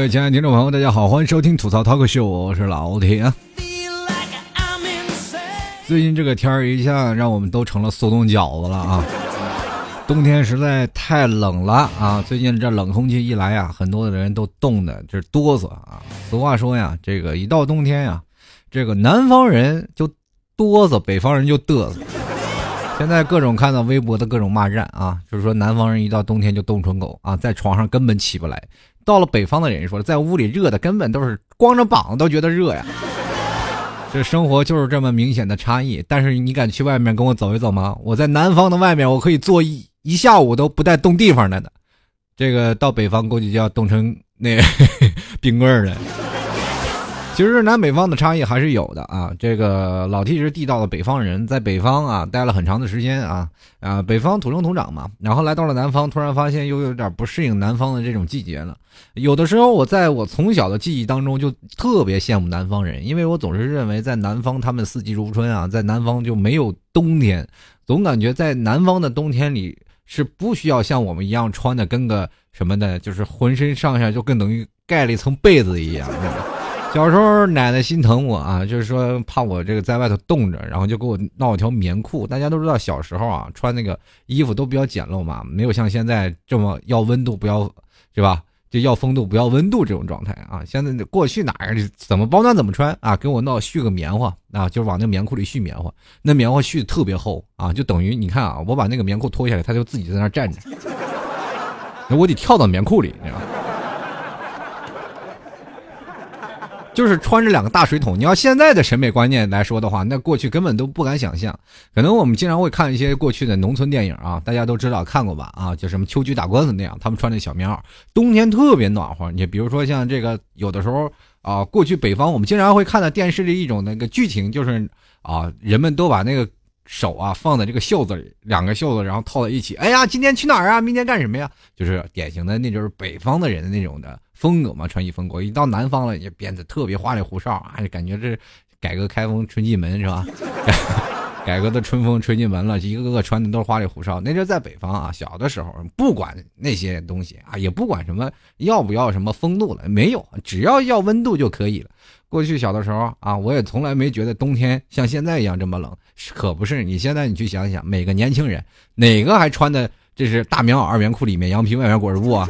各位亲爱的听众朋友，大家好，欢迎收听吐槽 talk show，我是老铁。最近这个天儿一下让我们都成了速冻饺子了啊！冬天实在太冷了啊！最近这冷空气一来呀，很多的人都冻的这哆嗦啊。俗话说呀，这个一到冬天呀，这个南方人就哆嗦，北方人就嘚瑟。现在各种看到微博的各种骂战啊，就是说南方人一到冬天就冻成狗啊，在床上根本起不来。到了北方的人说，在屋里热的根本都是光着膀子都觉得热呀。这生活就是这么明显的差异。但是你敢去外面跟我走一走吗？我在南方的外面，我可以坐一一下午都不带动地方的呢。这个到北方估计就要冻成那 冰棍了。其实南北方的差异还是有的啊。这个老 T 是地道的北方人，在北方啊待了很长的时间啊啊，北方土生土长嘛。然后来到了南方，突然发现又有点不适应南方的这种季节了。有的时候，我在我从小的记忆当中就特别羡慕南方人，因为我总是认为在南方他们四季如春啊，在南方就没有冬天，总感觉在南方的冬天里是不需要像我们一样穿的跟个什么的，就是浑身上下就跟等于盖了一层被子一样。小时候奶奶心疼我啊，就是说怕我这个在外头冻着，然后就给我闹一条棉裤。大家都知道小时候啊穿那个衣服都比较简陋嘛，没有像现在这么要温度不要，是吧？就要风度不要温度这种状态啊。现在过去哪儿怎么保暖怎么穿啊？给我闹续个棉花啊，就往那棉裤里续棉花，那棉花续的特别厚啊，就等于你看啊，我把那个棉裤脱下来，它就自己在那站着，那我得跳到棉裤里，你知道吗？就是穿着两个大水桶。你要现在的审美观念来说的话，那过去根本都不敢想象。可能我们经常会看一些过去的农村电影啊，大家都知道看过吧？啊，就什么秋菊打官司那样，他们穿着小棉袄，冬天特别暖和。你比如说像这个，有的时候啊，过去北方我们经常会看到电视里一种那个剧情，就是啊，人们都把那个手啊放在这个袖子里，两个袖子然后套在一起。哎呀，今天去哪儿啊？明天干什么呀？就是典型的那就是北方的人的那种的。风格嘛，穿衣风格，一到南方了也变得特别花里胡哨啊，感觉这改革开封春进门是吧？改革的春风吹进门了，一个个穿的都是花里胡哨。那阵在北方啊，小的时候不管那些东西啊，也不管什么要不要什么风度了，没有，只要要温度就可以了。过去小的时候啊，我也从来没觉得冬天像现在一样这么冷，可不是。你现在你去想想，每个年轻人哪个还穿的这是大棉袄、二棉裤，里面羊皮外面裹着布啊？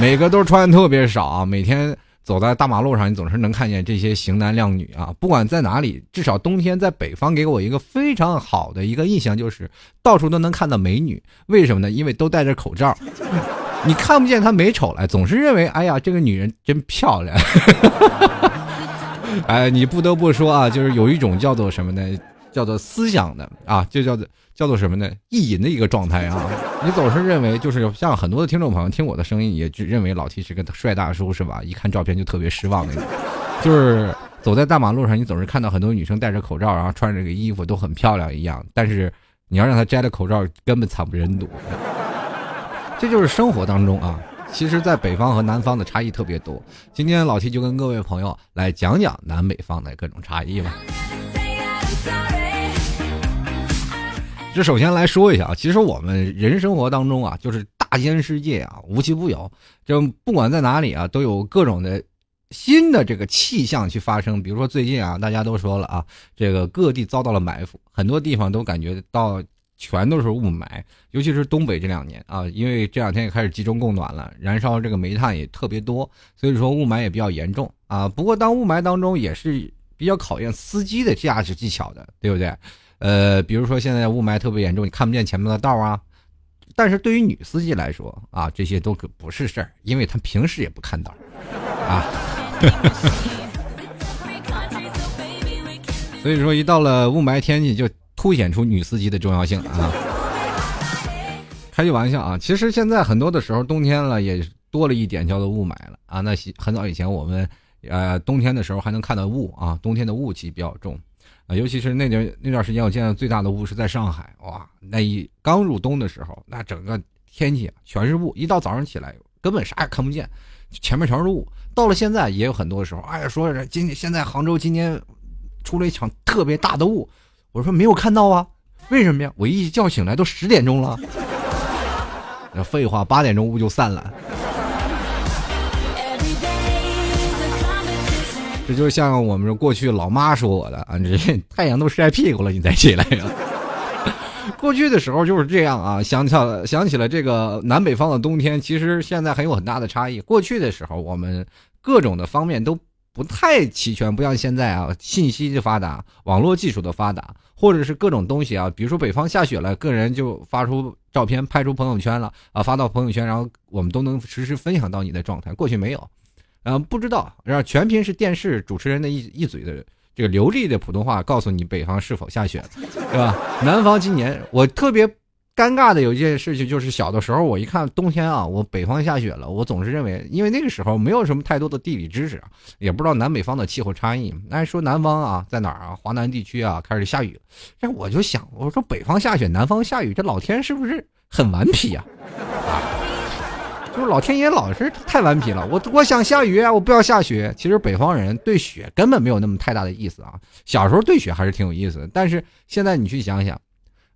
每个都穿的特别少啊！每天走在大马路上，你总是能看见这些型男靓女啊。不管在哪里，至少冬天在北方给我一个非常好的一个印象，就是到处都能看到美女。为什么呢？因为都戴着口罩，你看不见她美丑了，总是认为哎呀，这个女人真漂亮。哎，你不得不说啊，就是有一种叫做什么呢？叫做思想的啊，就叫做。叫做什么呢？意淫的一个状态啊！你总是认为，就是像很多的听众朋友听我的声音，也只认为老 T 是个帅大叔，是吧？一看照片就特别失望那种。就是走在大马路上，你总是看到很多女生戴着口罩，然后穿着这个衣服都很漂亮一样。但是你要让她摘了口罩，根本惨不忍睹。这就是生活当中啊，其实，在北方和南方的差异特别多。今天老 T 就跟各位朋友来讲讲南北方的各种差异吧。这首先来说一下啊，其实我们人生活当中啊，就是大千世界啊，无奇不有。就不管在哪里啊，都有各种的新的这个气象去发生。比如说最近啊，大家都说了啊，这个各地遭到了埋伏，很多地方都感觉到全都是雾霾，尤其是东北这两年啊，因为这两天也开始集中供暖了，燃烧这个煤炭也特别多，所以说雾霾也比较严重啊。不过当雾霾当中也是比较考验司机的驾驶技巧的，对不对？呃，比如说现在雾霾特别严重，你看不见前面的道啊。但是对于女司机来说啊，这些都可不是事儿，因为她平时也不看道啊。所以说，一到了雾霾天气，就凸显出女司机的重要性啊。开句玩笑啊，其实现在很多的时候，冬天了也多了一点叫做雾霾了啊。那很早以前我们呃冬天的时候还能看到雾啊，冬天的雾气比较重。尤其是那段那段时间，我见到最大的雾是在上海，哇，那一刚入冬的时候，那整个天气全是雾，一到早上起来根本啥也看不见，前面全是雾。到了现在也有很多时候，哎呀，说今现在杭州今天出了一场特别大的雾，我说没有看到啊，为什么呀？我一觉醒来都十点钟了。那废话，八点钟雾就散了。就像我们过去老妈说我的啊，这太阳都晒屁股了，你再起来呀。过去的时候就是这样啊，想起了想起了这个南北方的冬天，其实现在还有很大的差异。过去的时候，我们各种的方面都不太齐全，不像现在啊，信息的发达，网络技术的发达，或者是各种东西啊，比如说北方下雪了，个人就发出照片，拍出朋友圈了啊，发到朋友圈，然后我们都能实时分享到你的状态。过去没有，嗯，不知道，然后全凭是电视主持人的一一嘴的。这个流利的普通话告诉你北方是否下雪，对吧？南方今年我特别尴尬的有一件事情，就是小的时候我一看冬天啊，我北方下雪了，我总是认为，因为那个时候没有什么太多的地理知识，也不知道南北方的气候差异。那说南方啊，在哪儿啊？华南地区啊，开始下雨。这我就想，我说北方下雪，南方下雨，这老天是不是很顽皮呀？啊？就是老天爷老是太顽皮了，我我想下雨啊，我不要下雪。其实北方人对雪根本没有那么太大的意思啊。小时候对雪还是挺有意思的，但是现在你去想想，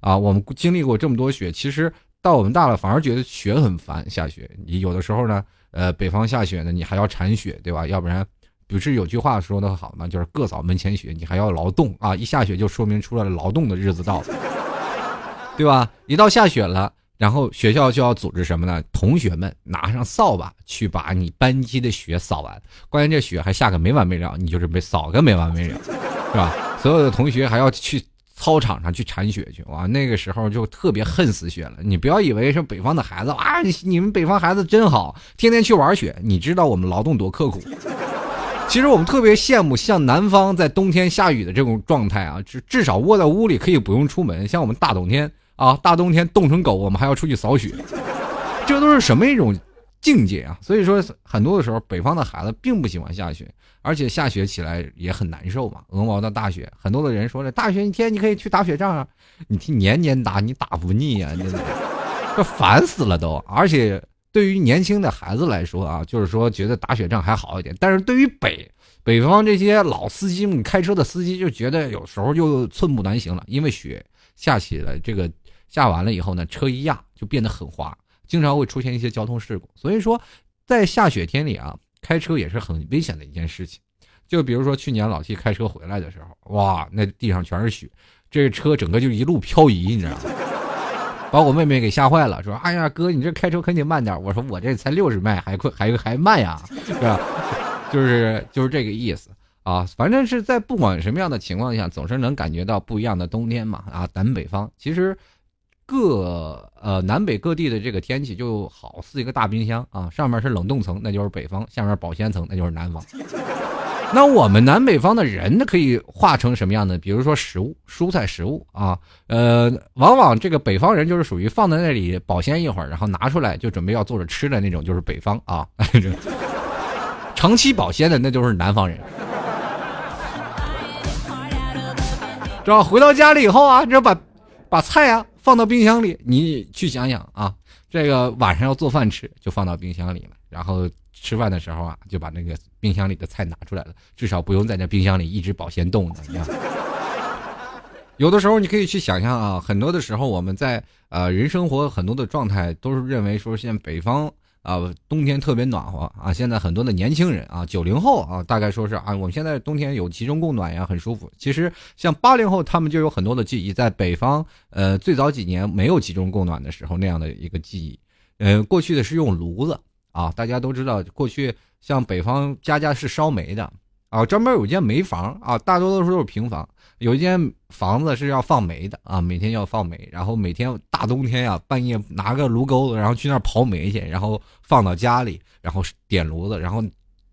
啊，我们经历过这么多雪，其实到我们大了反而觉得雪很烦。下雪，你有的时候呢，呃，北方下雪呢，你还要铲雪，对吧？要不然，不是有句话说的好吗？就是各扫门前雪，你还要劳动啊。一下雪就说明出来了劳动的日子到了，对吧？一到下雪了。然后学校就要组织什么呢？同学们拿上扫把去把你班级的雪扫完。关键这雪还下个没完没了，你就是被扫个没完没了，是吧？所有的同学还要去操场上去铲雪去。哇，那个时候就特别恨死雪了。你不要以为是北方的孩子啊，你们北方孩子真好，天天去玩雪。你知道我们劳动多刻苦？其实我们特别羡慕像南方在冬天下雨的这种状态啊，至至少窝在屋里可以不用出门。像我们大冬天。啊，大冬天冻成狗，我们还要出去扫雪，这都是什么一种境界啊？所以说，很多的时候，北方的孩子并不喜欢下雪，而且下雪起来也很难受嘛。鹅毛的大雪，很多的人说了，大雪一天你可以去打雪仗啊，你年年打，你打不腻呀，真的，这烦死了都。而且对于年轻的孩子来说啊，就是说觉得打雪仗还好一点，但是对于北北方这些老司机们开车的司机就觉得有时候就寸步难行了，因为雪下起来这个。下完了以后呢，车一压就变得很滑，经常会出现一些交通事故。所以说，在下雪天里啊，开车也是很危险的一件事情。就比如说去年老七开车回来的时候，哇，那地上全是雪，这车整个就一路漂移，你知道吗？把我妹妹给吓坏了，说：“哎呀，哥，你这开车肯定慢点。”我说：“我这才六十迈，还快，还还慢呀，是吧？”就是就是这个意思啊。反正是在不管什么样的情况下，总是能感觉到不一样的冬天嘛。啊，南北方其实。各呃南北各地的这个天气就好似一个大冰箱啊，上面是冷冻层，那就是北方；下面保鲜层，那就是南方。那我们南北方的人呢，可以化成什么样的？比如说食物、蔬菜、食物啊，呃，往往这个北方人就是属于放在那里保鲜一会儿，然后拿出来就准备要做着吃的那种，就是北方啊。长期保鲜的那就是南方人，知道回到家里以后啊，这把把菜啊。放到冰箱里，你去想想啊，这个晚上要做饭吃，就放到冰箱里了。然后吃饭的时候啊，就把那个冰箱里的菜拿出来了，至少不用在那冰箱里一直保鲜冻着。有的时候你可以去想象啊，很多的时候我们在呃人生活很多的状态都是认为说，现在北方。啊，冬天特别暖和啊！现在很多的年轻人啊，九零后啊，大概说是啊，我们现在冬天有集中供暖呀，很舒服。其实像八零后，他们就有很多的记忆，在北方，呃，最早几年没有集中供暖的时候那样的一个记忆。呃，过去的是用炉子啊，大家都知道，过去像北方家家是烧煤的啊，专门有间煤房啊，大多数都是平房。有一间房子是要放煤的啊，每天要放煤，然后每天大冬天呀，半夜拿个炉钩子，然后去那儿刨煤去，然后放到家里，然后点炉子，然后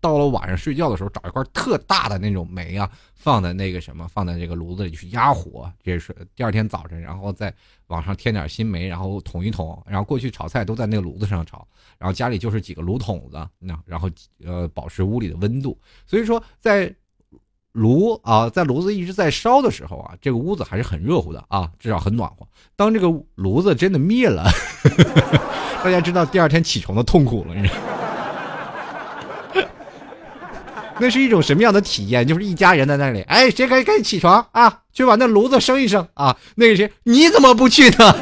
到了晚上睡觉的时候，找一块特大的那种煤啊，放在那个什么，放在这个炉子里去压火，这是第二天早晨，然后再往上添点新煤，然后捅一捅，然后过去炒菜都在那个炉子上炒，然后家里就是几个炉筒子，那然后呃保持屋里的温度，所以说在。炉啊，在炉子一直在烧的时候啊，这个屋子还是很热乎的啊，至少很暖和。当这个炉子真的灭了，大家知道第二天起床的痛苦了，你知道？那是一种什么样的体验？就是一家人在那里，哎，谁赶紧赶紧起床啊，去把那炉子升一升啊？那个谁，你怎么不去呢？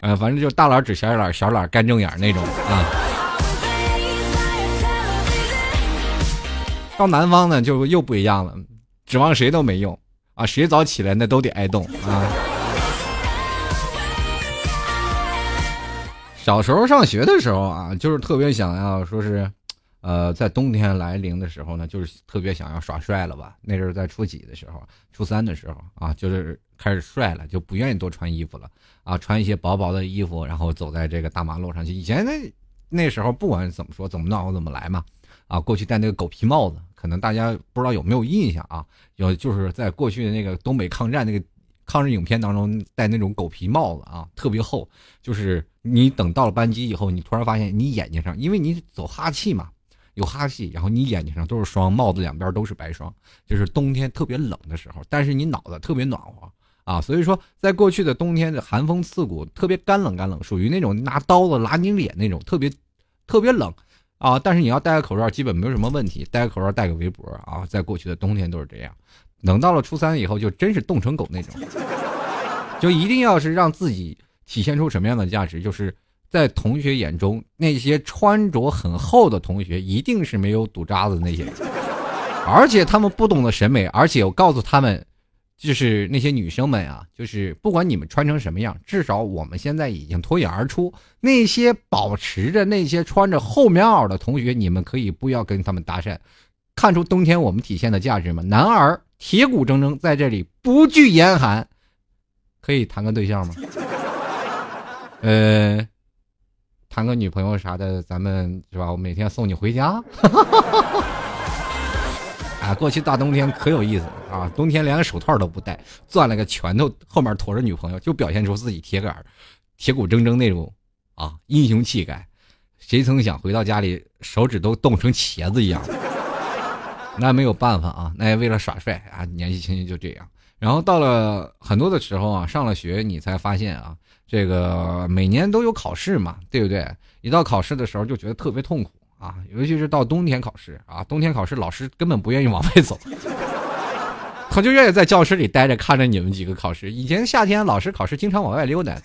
呃，反正就大懒指小懒，小懒干正眼那种啊。到南方呢就又不一样了，指望谁都没用啊，谁早起来那都得挨冻啊。小时候上学的时候啊，就是特别想要说是，呃，在冬天来临的时候呢，就是特别想要耍帅了吧。那阵在初几的时候，初三的时候啊，就是开始帅了，就不愿意多穿衣服了啊，穿一些薄薄的衣服，然后走在这个大马路上去。以前那那时候不管怎么说，怎么闹怎么来嘛，啊，过去戴那个狗皮帽子，可能大家不知道有没有印象啊？有，就是在过去的那个东北抗战那个。抗日影片当中戴那种狗皮帽子啊，特别厚，就是你等到了班级以后，你突然发现你眼睛上，因为你走哈气嘛，有哈气，然后你眼睛上都是霜，帽子两边都是白霜，就是冬天特别冷的时候，但是你脑子特别暖和啊，所以说在过去的冬天的寒风刺骨，特别干冷干冷，属于那种拿刀子拉你脸那种，特别特别冷啊，但是你要戴个口罩基本没有什么问题，戴个口罩戴个围脖啊，在过去的冬天都是这样。等到了初三以后，就真是冻成狗那种，就一定要是让自己体现出什么样的价值，就是在同学眼中，那些穿着很厚的同学一定是没有赌渣子那些，而且他们不懂得审美，而且我告诉他们，就是那些女生们啊，就是不管你们穿成什么样，至少我们现在已经脱颖而出。那些保持着那些穿着厚棉袄的同学，你们可以不要跟他们搭讪，看出冬天我们体现的价值吗？男儿。铁骨铮铮在这里不惧严寒，可以谈个对象吗？呃，谈个女朋友啥的，咱们是吧？我每天送你回家。啊，过去大冬天可有意思了啊！冬天连个手套都不戴，攥了个拳头，后面驮着女朋友，就表现出自己铁杆、铁骨铮铮那种啊英雄气概。谁曾想回到家里，手指都冻成茄子一样。那没有办法啊，那也为了耍帅啊，年纪轻轻就这样。然后到了很多的时候啊，上了学你才发现啊，这个每年都有考试嘛，对不对？一到考试的时候就觉得特别痛苦啊，尤其是到冬天考试啊，冬天考试老师根本不愿意往外走，他就愿意在教室里待着看着你们几个考试。以前夏天老师考试经常往外溜达，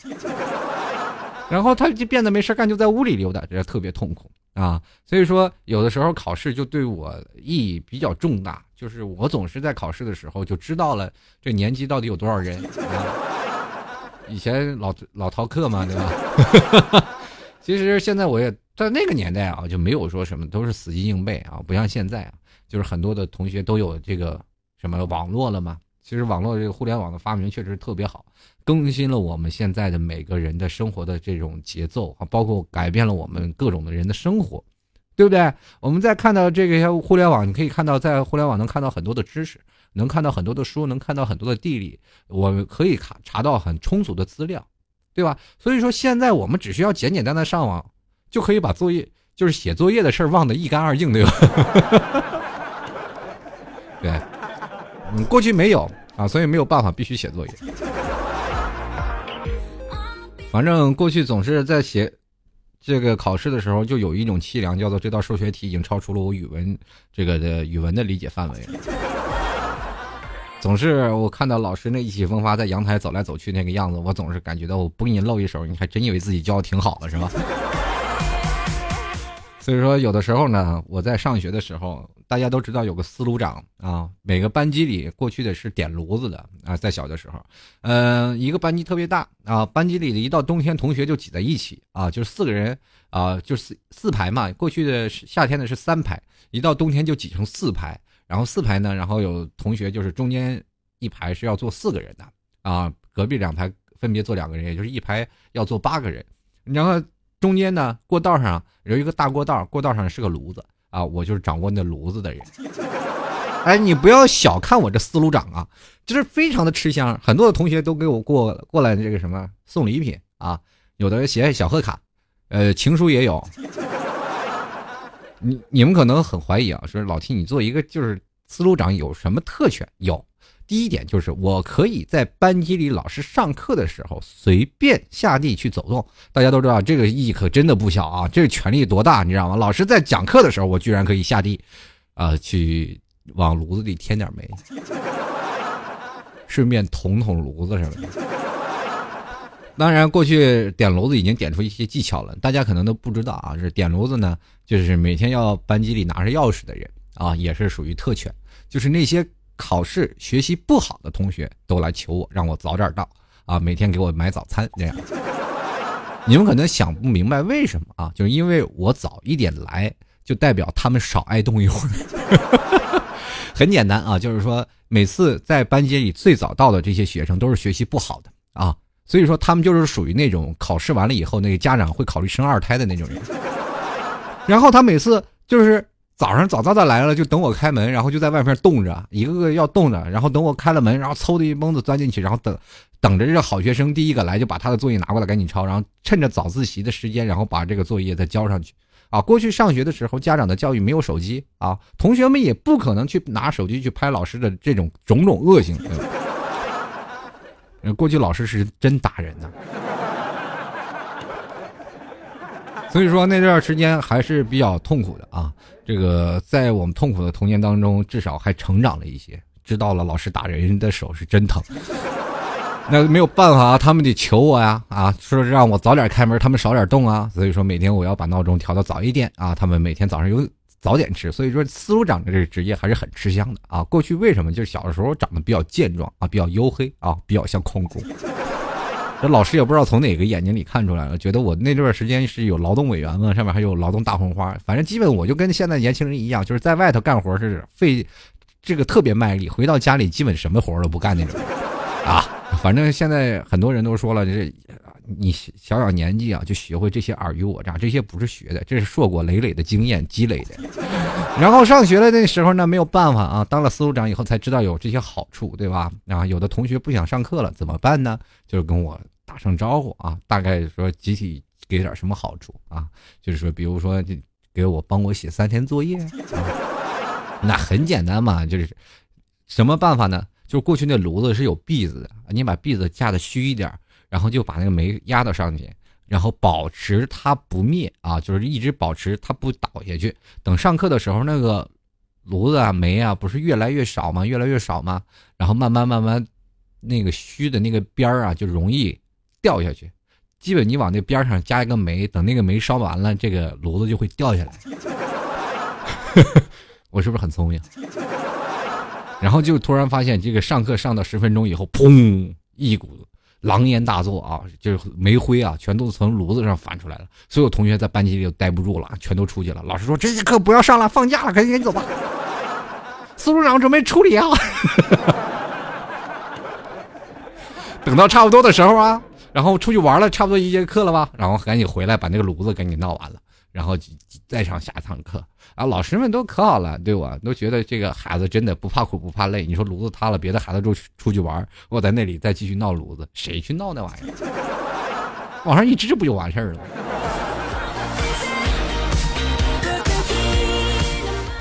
然后他就变得没事干，就在屋里溜达，这特别痛苦。啊，所以说有的时候考试就对我意义比较重大，就是我总是在考试的时候就知道了这年级到底有多少人。以前老老逃课嘛，对吧？其实现在我也在那个年代啊，就没有说什么都是死记硬背啊，不像现在啊，就是很多的同学都有这个什么网络了嘛。其实网络这个互联网的发明确实特别好，更新了我们现在的每个人的生活的这种节奏啊，包括改变了我们各种的人的生活，对不对？我们在看到这个互联网，你可以看到在互联网能看到很多的知识，能看到很多的书，能看到很多的地理，我们可以查查到很充足的资料，对吧？所以说现在我们只需要简简单单上网，就可以把作业就是写作业的事儿忘得一干二净，对吧？对。嗯，过去没有啊，所以没有办法，必须写作业。反正过去总是在写这个考试的时候，就有一种凄凉，叫做这道数学题已经超出了我语文这个的语文的理解范围。总是我看到老师那意气风发在阳台走来走去那个样子，我总是感觉到我不给你露一手，你还真以为自己教的挺好的是吧？所以说，有的时候呢，我在上学的时候，大家都知道有个司炉长啊，每个班级里过去的是点炉子的啊，在小的时候，嗯，一个班级特别大啊，班级里的一到冬天，同学就挤在一起啊，就是四个人啊，就四四排嘛，过去的夏天的是三排，一到冬天就挤成四排，然后四排呢，然后有同学就是中间一排是要坐四个人的啊，隔壁两排分别坐两个人，也就是一排要坐八个人，然后。中间呢，过道上有一个大过道，过道上是个炉子啊，我就是掌握那炉子的人。哎，你不要小看我这司炉长啊，就是非常的吃香，很多的同学都给我过过来这个什么送礼品啊，有的写小贺卡，呃，情书也有。你你们可能很怀疑啊，说老 T 你做一个就是司炉长有什么特权？有。第一点就是我可以在班级里老师上课的时候随便下地去走动。大家都知道这个意义可真的不小啊，这个权力多大，你知道吗？老师在讲课的时候，我居然可以下地，啊，去往炉子里添点煤，顺便捅捅炉子什么的。当然，过去点炉子已经点出一些技巧了，大家可能都不知道啊。是点炉子呢，就是每天要班级里拿着钥匙的人。啊，也是属于特权，就是那些考试学习不好的同学都来求我，让我早点到啊，每天给我买早餐这样。你们可能想不明白为什么啊，就是因为我早一点来，就代表他们少挨冻一会儿。很简单啊，就是说每次在班级里最早到的这些学生都是学习不好的啊，所以说他们就是属于那种考试完了以后，那个家长会考虑生二胎的那种人。然后他每次就是早上早早的来了，就等我开门，然后就在外面冻着，一个个要冻着，然后等我开了门，然后嗖的一蹦子钻进去，然后等等着这好学生第一个来，就把他的作业拿过来赶紧抄，然后趁着早自习的时间，然后把这个作业再交上去。啊，过去上学的时候，家长的教育没有手机啊，同学们也不可能去拿手机去拍老师的这种种种恶行。过去老师是真打人呐。所以说那段时间还是比较痛苦的啊。这个在我们痛苦的童年当中，至少还成长了一些，知道了老师打人的手是真疼。那没有办法啊，他们得求我呀啊，说让我早点开门，他们少点动啊。所以说每天我要把闹钟调到早一点啊，他们每天早上有早点吃。所以说司徒长这个职业还是很吃香的啊。过去为什么就是小的时候长得比较健壮啊，比较黝黑啊，比较像矿工。这老师也不知道从哪个眼睛里看出来了，觉得我那段时间是有劳动委员嘛，上面还有劳动大红花，反正基本我就跟现在年轻人一样，就是在外头干活是费这个特别卖力，回到家里基本什么活都不干那种啊。反正现在很多人都说了，这你小小年纪啊就学会这些尔虞我诈，这些不是学的，这是硕果累累的经验积累的。然后上学的那时候呢，没有办法啊，当了司务长以后才知道有这些好处，对吧？啊，有的同学不想上课了怎么办呢？就是跟我。打声招呼啊，大概说集体给点什么好处啊？就是说，比如说，给我帮我写三天作业，那很简单嘛，就是什么办法呢？就是过去那炉子是有篦子的，你把篦子架的虚一点，然后就把那个煤压到上去，然后保持它不灭啊，就是一直保持它不倒下去。等上课的时候，那个炉子啊、煤啊，不是越来越少吗？越来越少吗？然后慢慢慢慢，那个虚的那个边儿啊，就容易。掉下去，基本你往那边上加一个煤，等那个煤烧完了，这个炉子就会掉下来。我是不是很聪明？然后就突然发现，这个上课上到十分钟以后，砰，一股狼烟大作啊，就是煤灰啊，全都从炉子上翻出来了。所有同学在班级里都待不住了，全都出去了。老师说：“这节课不要上了，放假了，赶紧走吧。”苏组长准备处理啊。等到差不多的时候啊。然后出去玩了，差不多一节课了吧，然后赶紧回来把那个炉子赶紧闹完了，然后再上下一堂课。啊，老师们都可好了，对我都觉得这个孩子真的不怕苦不怕累。你说炉子塌了，别的孩子就出去玩，我在那里再继续闹炉子，谁去闹那玩意儿？往上一支不就完事儿了？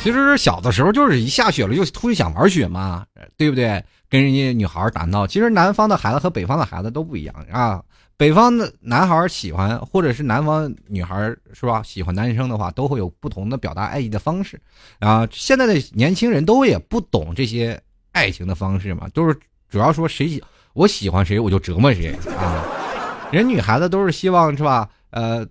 其实小的时候就是一下雪了就突然想玩雪嘛，对不对？跟人家女孩打闹，其实南方的孩子和北方的孩子都不一样啊。北方的男孩喜欢，或者是南方女孩是吧？喜欢男生的话，都会有不同的表达爱意的方式啊。现在的年轻人都也不懂这些爱情的方式嘛，都是主要说谁我喜欢谁我就折磨谁啊。人女孩子都是希望是吧？呃。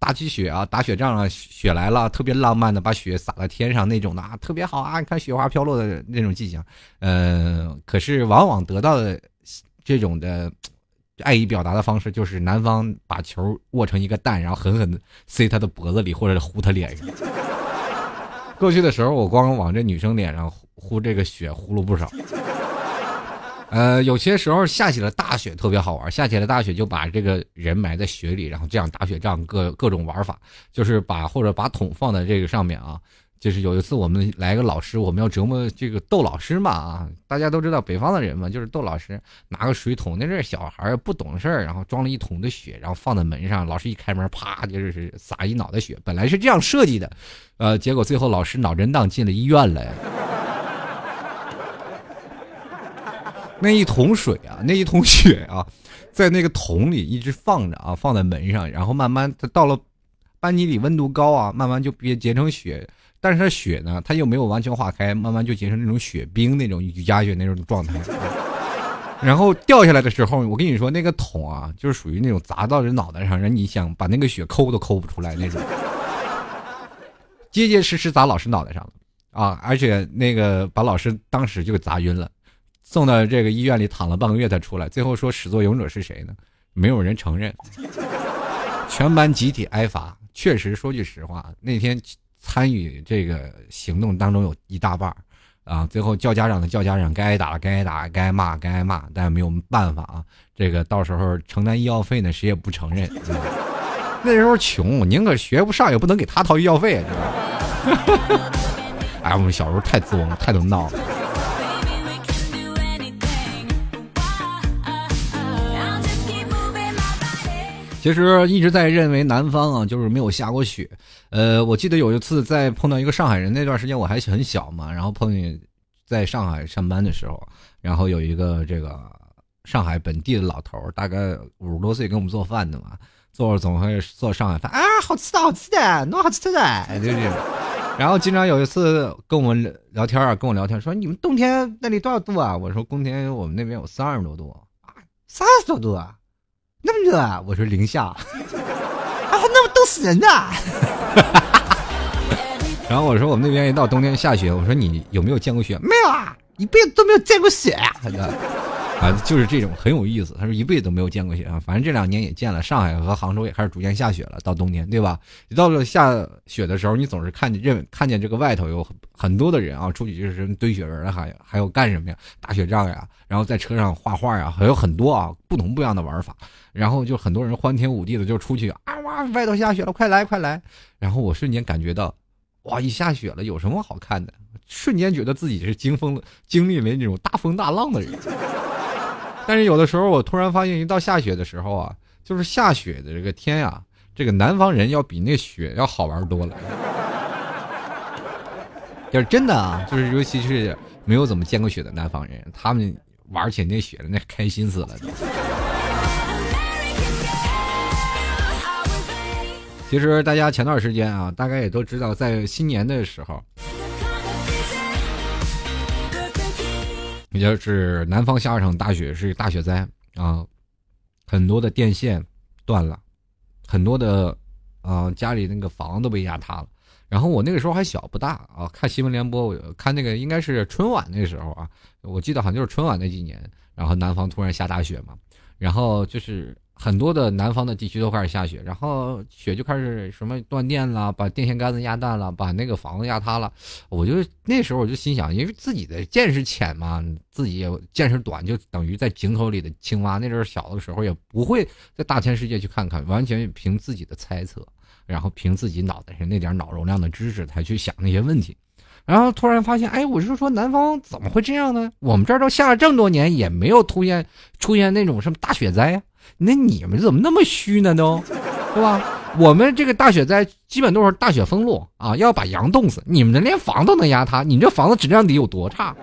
打起雪啊，打雪仗啊，雪来了，特别浪漫的把雪洒在天上那种的啊，特别好啊！你看雪花飘落的那种迹象，嗯，可是往往得到的这种的爱意表达的方式，就是男方把球握成一个蛋，然后狠狠的塞他的脖子里，或者呼他脸上。过去的时候，我光往这女生脸上呼这个雪，呼噜不少。呃，有些时候下起了大雪特别好玩，下起了大雪就把这个人埋在雪里，然后这样打雪仗，各各种玩法，就是把或者把桶放在这个上面啊。就是有一次我们来个老师，我们要折磨这个逗老师嘛啊，大家都知道北方的人嘛，就是逗老师，拿个水桶，那阵小孩不懂事儿，然后装了一桶的雪，然后放在门上，老师一开门，啪就是撒一脑袋雪，本来是这样设计的，呃，结果最后老师脑震荡进了医院了。那一桶水啊，那一桶雪啊，在那个桶里一直放着啊，放在门上，然后慢慢它到了班级里温度高啊，慢慢就别结成雪，但是它雪呢，它又没有完全化开，慢慢就结成那种雪冰那种雨夹雪那种状态。然后掉下来的时候，我跟你说，那个桶啊，就是属于那种砸到人脑袋上，人你想把那个雪抠都抠不出来那种，结结实实砸老师脑袋上了。啊，而且那个把老师当时就给砸晕了，送到这个医院里躺了半个月才出来。最后说始作俑者是谁呢？没有人承认，全班集体挨罚。确实说句实话，那天参与这个行动当中有一大半啊，最后叫家长的叫家长，该挨打该挨打，该挨骂该挨骂，但是没有办法啊。这个到时候承担医药费呢，谁也不承认。那时候穷，宁可学不上，也不能给他掏医药费，知道 哎，我们小时候太作了，太能闹了。其实一直在认为南方啊，就是没有下过雪。呃，我记得有一次在碰到一个上海人，那段时间我还很小嘛，然后碰见在上海上班的时候，然后有一个这个上海本地的老头，大概五十多岁，给我们做饭的嘛，做总会做上海饭啊，好吃的，好吃的，弄好吃的，就是。然后经常有一次跟我们聊天啊，跟我聊天说你们冬天那里多少度啊？我说冬天我们那边有三十多度啊，三十多度啊。那么热啊！我说零下，啊，那么冻死人的。然后我说我们那边一到冬天下雪，我说你有没有见过雪？没有啊，一辈子都没有见过雪呀。啊，就是这种很有意思。他说一辈子都没有见过雪啊，反正这两年也见了。上海和杭州也开始逐渐下雪了，到冬天，对吧？一到了下雪的时候，你总是看见认看见这个外头有很多的人啊，出去就是堆雪人还还有干什么呀？打雪仗呀，然后在车上画画呀，还有很多啊不同不一样的玩法。然后就很多人欢天舞地的就出去啊哇，外头下雪了，快来快来！然后我瞬间感觉到，哇，一下雪了有什么好看的？瞬间觉得自己是经风经历了那种大风大浪的人。但是有的时候，我突然发现，一到下雪的时候啊，就是下雪的这个天呀，这个南方人要比那雪要好玩多了。就是真的啊，就是尤其是没有怎么见过雪的南方人，他们玩起那雪来，那开心死了。其实大家前段时间啊，大概也都知道，在新年的时候。也就是南方下一场大雪是大雪灾啊，很多的电线断了，很多的啊家里那个房都被压塌了。然后我那个时候还小不大啊，看新闻联播，我看那个应该是春晚那时候啊，我记得好像就是春晚那几年，然后南方突然下大雪嘛，然后就是。很多的南方的地区都开始下雪，然后雪就开始什么断电了，把电线杆子压断了，把那个房子压塌了。我就那时候我就心想，因为自己的见识浅嘛，自己也见识短，就等于在井口里的青蛙。那阵小的时候也不会在大千世界去看看，完全凭自己的猜测，然后凭自己脑袋上那点脑容量的知识才去想那些问题。然后突然发现，哎，我是说南方怎么会这样呢？我们这儿都下了这么多年，也没有出现出现那种什么大雪灾呀。那你们怎么那么虚呢？都，对吧？我们这个大雪灾基本都是大雪封路啊，要把羊冻死。你们这连房都能压塌，你这房子质量得有多差？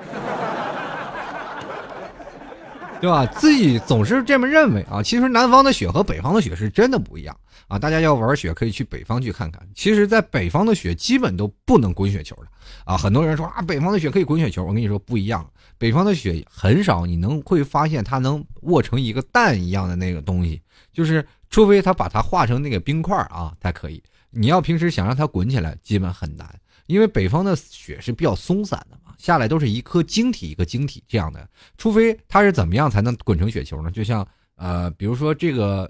对吧？自己总是这么认为啊。其实南方的雪和北方的雪是真的不一样啊。大家要玩雪可以去北方去看看。其实，在北方的雪基本都不能滚雪球的啊。很多人说啊，北方的雪可以滚雪球，我跟你说不一样。北方的雪很少，你能会发现它能握成一个蛋一样的那个东西，就是除非它把它化成那个冰块啊才可以。你要平时想让它滚起来，基本很难，因为北方的雪是比较松散的嘛，下来都是一颗晶体一个晶体这样的。除非它是怎么样才能滚成雪球呢？就像呃，比如说这个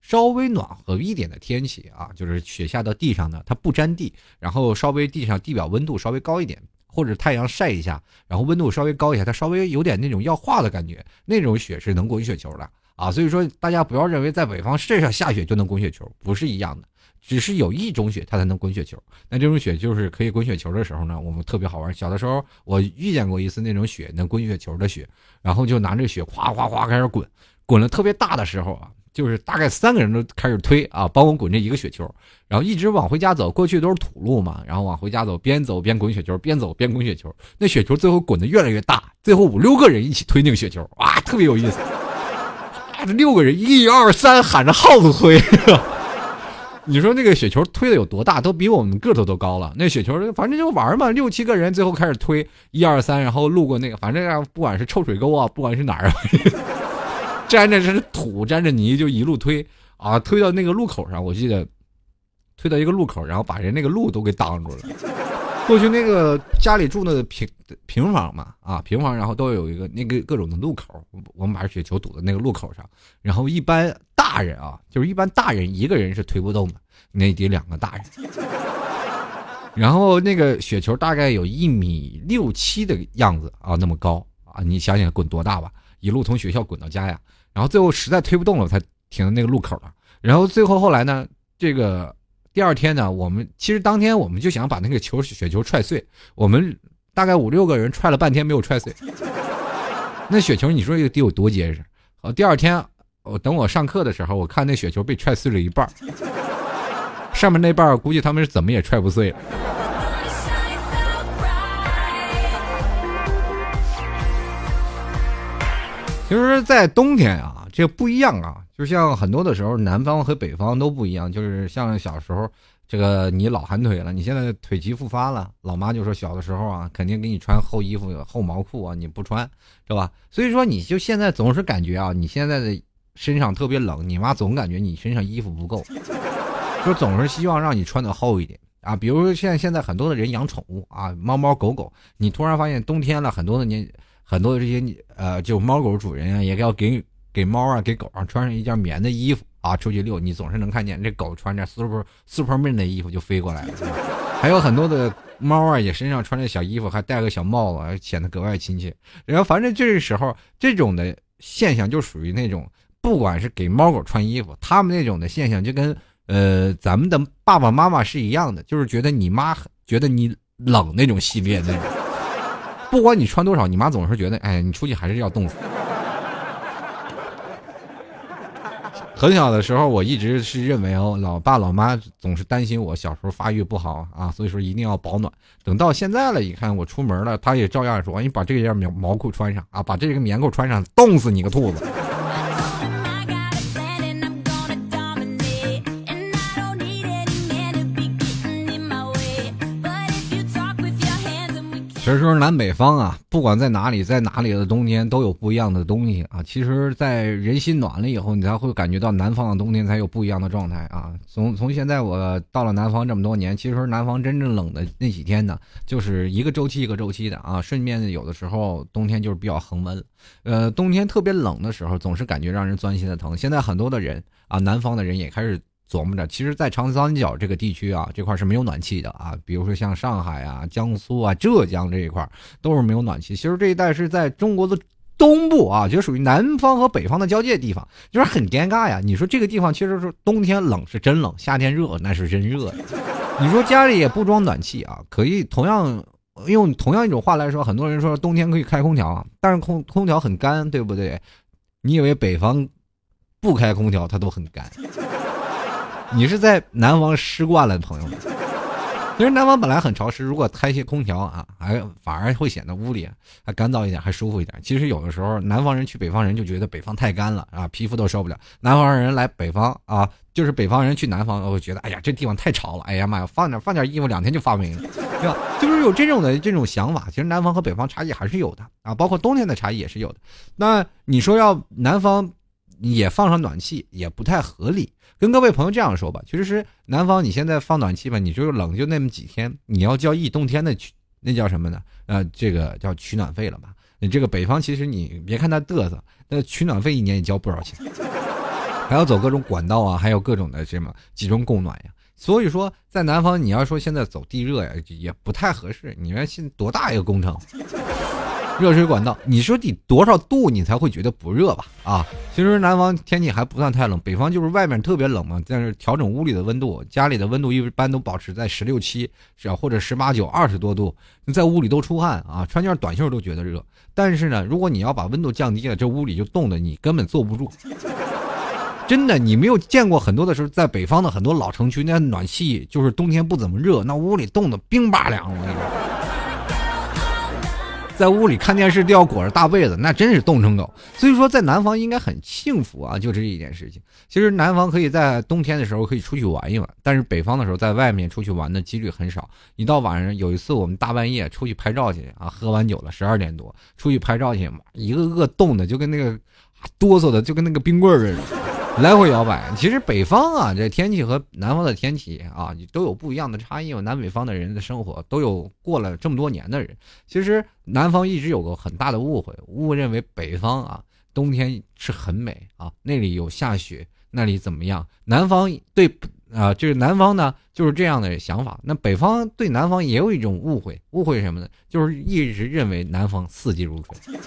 稍微暖和一点的天气啊，就是雪下到地上呢，它不沾地，然后稍微地上地表温度稍微高一点。或者太阳晒一下，然后温度稍微高一下，它稍微有点那种要化的感觉，那种雪是能滚雪球的啊。所以说，大家不要认为在北方这上下雪就能滚雪球，不是一样的，只是有一种雪它才能滚雪球。那这种雪就是可以滚雪球的时候呢，我们特别好玩。小的时候我遇见过一次那种雪能滚雪球的雪，然后就拿着雪哗哗哗开始滚，滚了特别大的时候啊。就是大概三个人都开始推啊，帮我滚这一个雪球，然后一直往回家走。过去都是土路嘛，然后往回家走，边走边滚雪球，边走边滚雪球。那雪球最后滚的越来越大，最后五六个人一起推那个雪球，哇，特别有意思。六个人一二三喊着号子推，你说那个雪球推的有多大？都比我们个头都高了。那雪球反正就玩嘛，六七个人最后开始推一二三，然后路过那个，反正不管是臭水沟啊，不管是哪儿啊。沾着是土，沾着泥，就一路推啊，推到那个路口上。我记得推到一个路口，然后把人那个路都给挡住了。过去那个家里住的平平房嘛，啊平房，然后都有一个那个各种的路口，我们把雪球堵在那个路口上，然后一般大人啊，就是一般大人一个人是推不动的，那得两个大人。然后那个雪球大概有一米六七的样子啊，那么高啊，你想想滚多大吧，一路从学校滚到家呀，然后最后实在推不动了，才停在那个路口了。然后最后后来呢，这个。第二天呢，我们其实当天我们就想把那个球雪球踹碎，我们大概五六个人踹了半天没有踹碎。那雪球你说得有多结实？呃，第二天我等我上课的时候，我看那雪球被踹碎了一半，上面那半估计他们是怎么也踹不碎了。其实，在冬天啊，这不一样啊。就像很多的时候，南方和北方都不一样。就是像小时候，这个你老寒腿了，你现在腿疾复发了，老妈就说小的时候啊，肯定给你穿厚衣服、厚毛裤啊，你不穿，是吧？所以说，你就现在总是感觉啊，你现在的身上特别冷，你妈总感觉你身上衣服不够，就总是希望让你穿的厚一点啊。比如说，现现在很多的人养宠物啊，猫猫狗狗，你突然发现冬天了，很多的年很多的这些呃，就猫狗主人啊，也要给。给猫啊，给狗啊穿上一件棉的衣服啊，出去遛，你总是能看见这狗穿着 super superman 的衣服就飞过来了。还有很多的猫啊，也身上穿着小衣服，还戴个小帽子，显得格外亲切。然后反正这时候这种的现象就属于那种，不管是给猫狗穿衣服，他们那种的现象就跟呃咱们的爸爸妈妈是一样的，就是觉得你妈觉得你冷那种系列那种。不管你穿多少，你妈总是觉得，哎，你出去还是要冻死。很小的时候，我一直是认为哦，老爸老妈总是担心我小时候发育不好啊，所以说一定要保暖。等到现在了，一看我出门了，他也照样说：“你把这件棉毛裤穿上啊，把这个棉裤穿上，冻死你个兔子。”实说南北方啊，不管在哪里，在哪里的冬天都有不一样的东西啊。其实，在人心暖了以后，你才会感觉到南方的冬天才有不一样的状态啊。从从现在我到了南方这么多年，其实南方真正冷的那几天呢，就是一个周期一个周期的啊。顺便有的时候冬天就是比较恒温，呃，冬天特别冷的时候，总是感觉让人钻心的疼。现在很多的人啊，南方的人也开始。琢磨着，其实，在长三角这个地区啊，这块是没有暖气的啊。比如说像上海啊、江苏啊、浙江这一块，都是没有暖气。其实这一带是在中国的东部啊，就属于南方和北方的交界地方，就是很尴尬呀。你说这个地方其实是冬天冷是真冷，夏天热那是真热。你说家里也不装暖气啊，可以同样用同样一种话来说，很多人说冬天可以开空调，但是空空调很干，对不对？你以为北方不开空调它都很干？你是在南方湿惯了，朋友们。其实南方本来很潮湿，如果开些空调啊，还反而会显得屋里还干燥一点，还舒服一点。其实有的时候，南方人去北方人就觉得北方太干了啊，皮肤都受不了。南方人来北方啊，就是北方人去南方，会觉得哎呀，这地方太潮了，哎呀妈呀，放点放点衣服，两天就发霉了，对吧？就是有这种的这种想法。其实南方和北方差异还是有的啊，包括冬天的差异也是有的。那你说要南方也放上暖气，也不太合理。跟各位朋友这样说吧，其实是南方，你现在放暖气吧，你就是冷就那么几天，你要交一冬天的取，那叫什么呢？呃，这个叫取暖费了吧？你这个北方其实你别看他嘚瑟，那取暖费一年也交不少钱，还要走各种管道啊，还有各种的什么集中供暖呀。所以说，在南方你要说现在走地热呀，也不太合适。你说现多大一个工程？热水管道，你说得多少度你才会觉得不热吧？啊，其实南方天气还不算太冷，北方就是外面特别冷嘛。但是调整屋里的温度，家里的温度一般都保持在十六七，是啊，或者十八九、二十多度，你在屋里都出汗啊，穿件短袖都觉得热。但是呢，如果你要把温度降低了，这屋里就冻得你根本坐不住。真的，你没有见过很多的时候，在北方的很多老城区，那暖气就是冬天不怎么热，那屋里冻得冰巴凉。我跟你说。在屋里看电视都要裹着大被子，那真是冻成狗。所以说，在南方应该很幸福啊，就这一件事情。其实南方可以在冬天的时候可以出去玩一玩，但是北方的时候在外面出去玩的几率很少。一到晚上，有一次我们大半夜出去拍照去啊，喝完酒了，十二点多出去拍照去，一个个冻的就跟那个哆嗦的就跟那个冰棍似的。来回摇摆。其实北方啊，这天气和南方的天气啊，都有不一样的差异。南北方的人的生活都有过了这么多年的人，其实南方一直有个很大的误会，误认为北方啊冬天是很美啊，那里有下雪，那里怎么样？南方对啊，就是南方呢就是这样的想法。那北方对南方也有一种误会，误会什么呢？就是一直认为南方四季如春。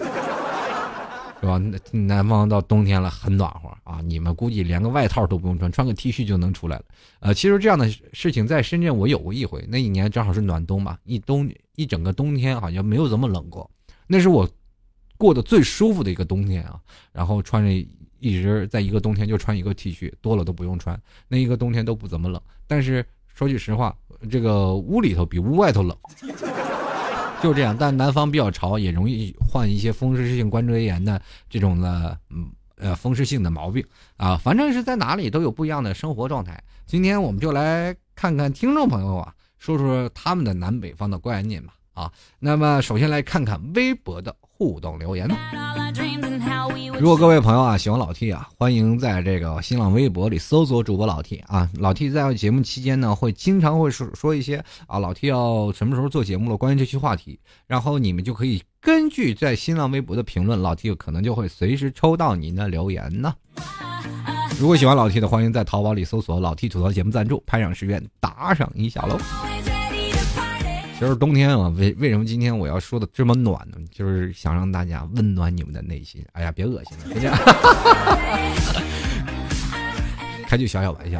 是吧？南方到冬天了，很暖和啊！你们估计连个外套都不用穿，穿个 T 恤就能出来了。呃，其实这样的事情在深圳我有过一回，那一年正好是暖冬嘛，一冬一整个冬天好像没有这么冷过，那是我过得最舒服的一个冬天啊。然后穿着一直在一个冬天就穿一个 T 恤，多了都不用穿，那一个冬天都不怎么冷。但是说句实话，这个屋里头比屋外头冷。就这样，但南方比较潮，也容易患一些风湿性关节炎的这种的，嗯呃，风湿性的毛病啊。反正是在哪里都有不一样的生活状态。今天我们就来看看听众朋友啊，说说他们的南北方的观念吧。啊，那么首先来看看微博的互动留言。如果各位朋友啊喜欢老 T 啊，欢迎在这个新浪微博里搜索主播老 T 啊。老 T 在节目期间呢，会经常会说说一些啊，老 T 要什么时候做节目了，关于这些话题，然后你们就可以根据在新浪微博的评论，老 T 可能就会随时抽到您的留言呢。如果喜欢老 T 的，欢迎在淘宝里搜索“老 T 吐槽节目赞助”，拍上十元打赏一下喽。其实冬天啊，为为什么今天我要说的这么暖呢？就是想让大家温暖你们的内心。哎呀，别恶心了，开句小小玩笑。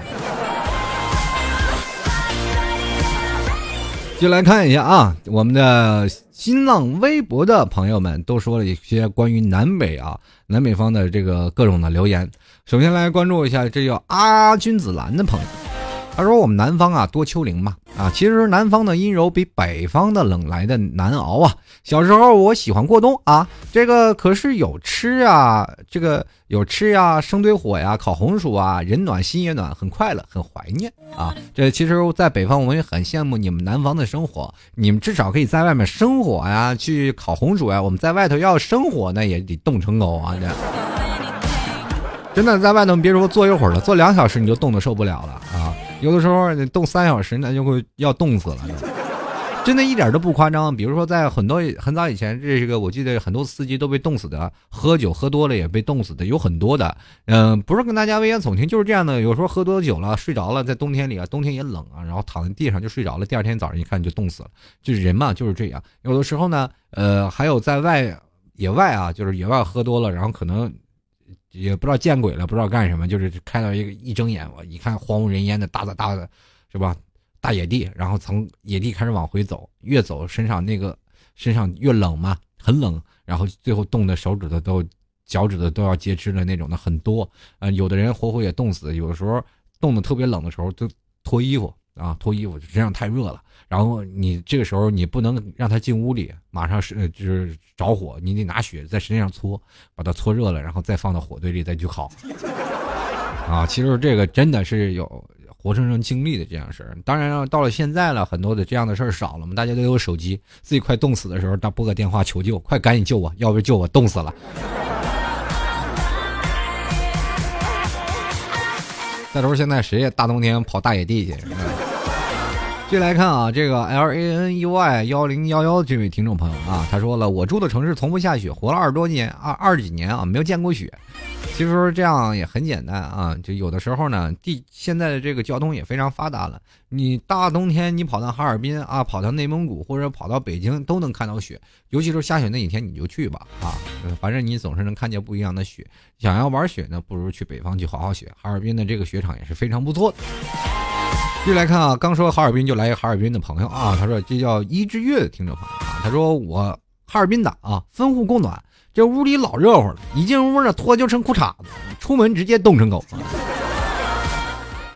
就来看一下啊，我们的新浪微博的朋友们都说了一些关于南北啊、南北方的这个各种的留言。首先来关注一下，这叫阿君子兰的朋友。他说：“我们南方啊，多丘陵嘛，啊，其实南方的阴柔比北方的冷来的难熬啊。小时候我喜欢过冬啊，这个可是有吃啊，这个有吃呀，生堆火呀，烤红薯啊，人暖心也暖，很快乐，很怀念啊。这其实，在北方我们也很羡慕你们南方的生活，你们至少可以在外面生火呀，去烤红薯呀。我们在外头要生火，那也得冻成狗啊，这。”真的在外头，别说坐一会儿了，坐两小时你就冻得受不了了啊！有的时候你冻三小时，那就会要冻死了。真的一点都不夸张。比如说，在很多很早以前，这个我记得很多司机都被冻死的，喝酒喝多了也被冻死的，有很多的。嗯，不是跟大家危言耸听，就是这样的。有时候喝多酒了，睡着了，在冬天里啊，冬天也冷啊，然后躺在地上就睡着了，第二天早上一看就冻死了。就是人嘛，就是这样。有的时候呢，呃，还有在外野外啊，就是野外喝多了，然后可能。也不知道见鬼了，不知道干什么，就是看到一个一睁眼，我一看荒无人烟的大的大的，是吧？大野地，然后从野地开始往回走，越走身上那个身上越冷嘛，很冷，然后最后冻的手指头都脚趾头都要截肢的那种的很多。呃，有的人活活也冻死，有的时候冻得特别冷的时候就脱衣服啊，脱衣服，身上太热了。然后你这个时候你不能让他进屋里，马上是就是着火，你得拿雪在身上搓，把它搓热了，然后再放到火堆里再去烤。啊，其实这个真的是有活生生经历的这样事儿。当然了，到了现在了，很多的这样的事儿少了嘛，大家都有手机，自己快冻死的时候，打拨个电话求救，快赶紧救我，要不救我冻死了。再说现在谁也大冬天跑大野地去？继续来看啊，这个 L A N E Y 幺零幺幺这位听众朋友啊，他说了，我住的城市从不下雪，活了二十多年，二二十几年啊，没有见过雪。其实这样也很简单啊，就有的时候呢，地现在的这个交通也非常发达了，你大冬天你跑到哈尔滨啊，跑到内蒙古或者跑到北京都能看到雪，尤其是下雪那几天你就去吧啊，反正你总是能看见不一样的雪。想要玩雪呢，不如去北方去滑滑雪，哈尔滨的这个雪场也是非常不错的。继续来看啊，刚说哈尔滨就来一个哈尔滨的朋友啊，他说这叫一之月的听众朋友啊，他说我哈尔滨的啊，分户供暖，这屋里老热乎了，一进屋呢脱就成裤衩子，出门直接冻成狗。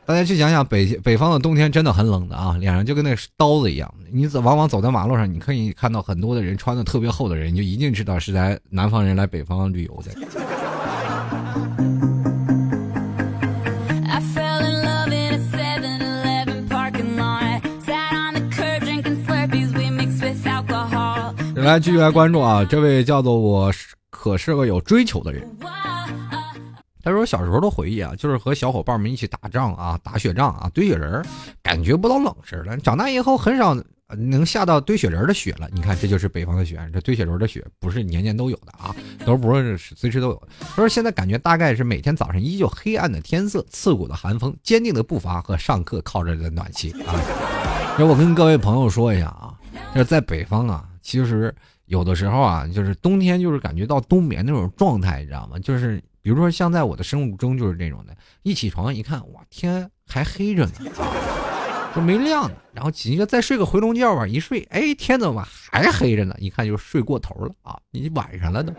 大家去想想，北北方的冬天真的很冷的啊，脸上就跟那刀子一样。你走往往走在马路上，你可以看到很多的人穿的特别厚的人，你就一定知道是来南方人来北方旅游的。来继续来关注啊！这位叫做我可是个有追求的人。他说小时候的回忆啊，就是和小伙伴们一起打仗啊，打雪仗啊，堆雪人，感觉不到冷似的。长大以后很少能下到堆雪人的雪了。你看，这就是北方的雪，这堆雪人的雪不是年年都有的啊，都不是随时都有。他说现在感觉大概是每天早上依旧黑暗的天色、刺骨的寒风、坚定的步伐和上课靠着的暖气啊。那我跟各位朋友说一下啊，就是在北方啊，其实有的时候啊，就是冬天就是感觉到冬眠那种状态，你知道吗？就是。比如说，像在我的生物钟就是这种的，一起床一看，哇，天还黑着呢，就没亮呢。然后紧接着再睡个回笼觉吧，一睡，哎，天怎么还黑着呢？一看就睡过头了啊，你晚上了都。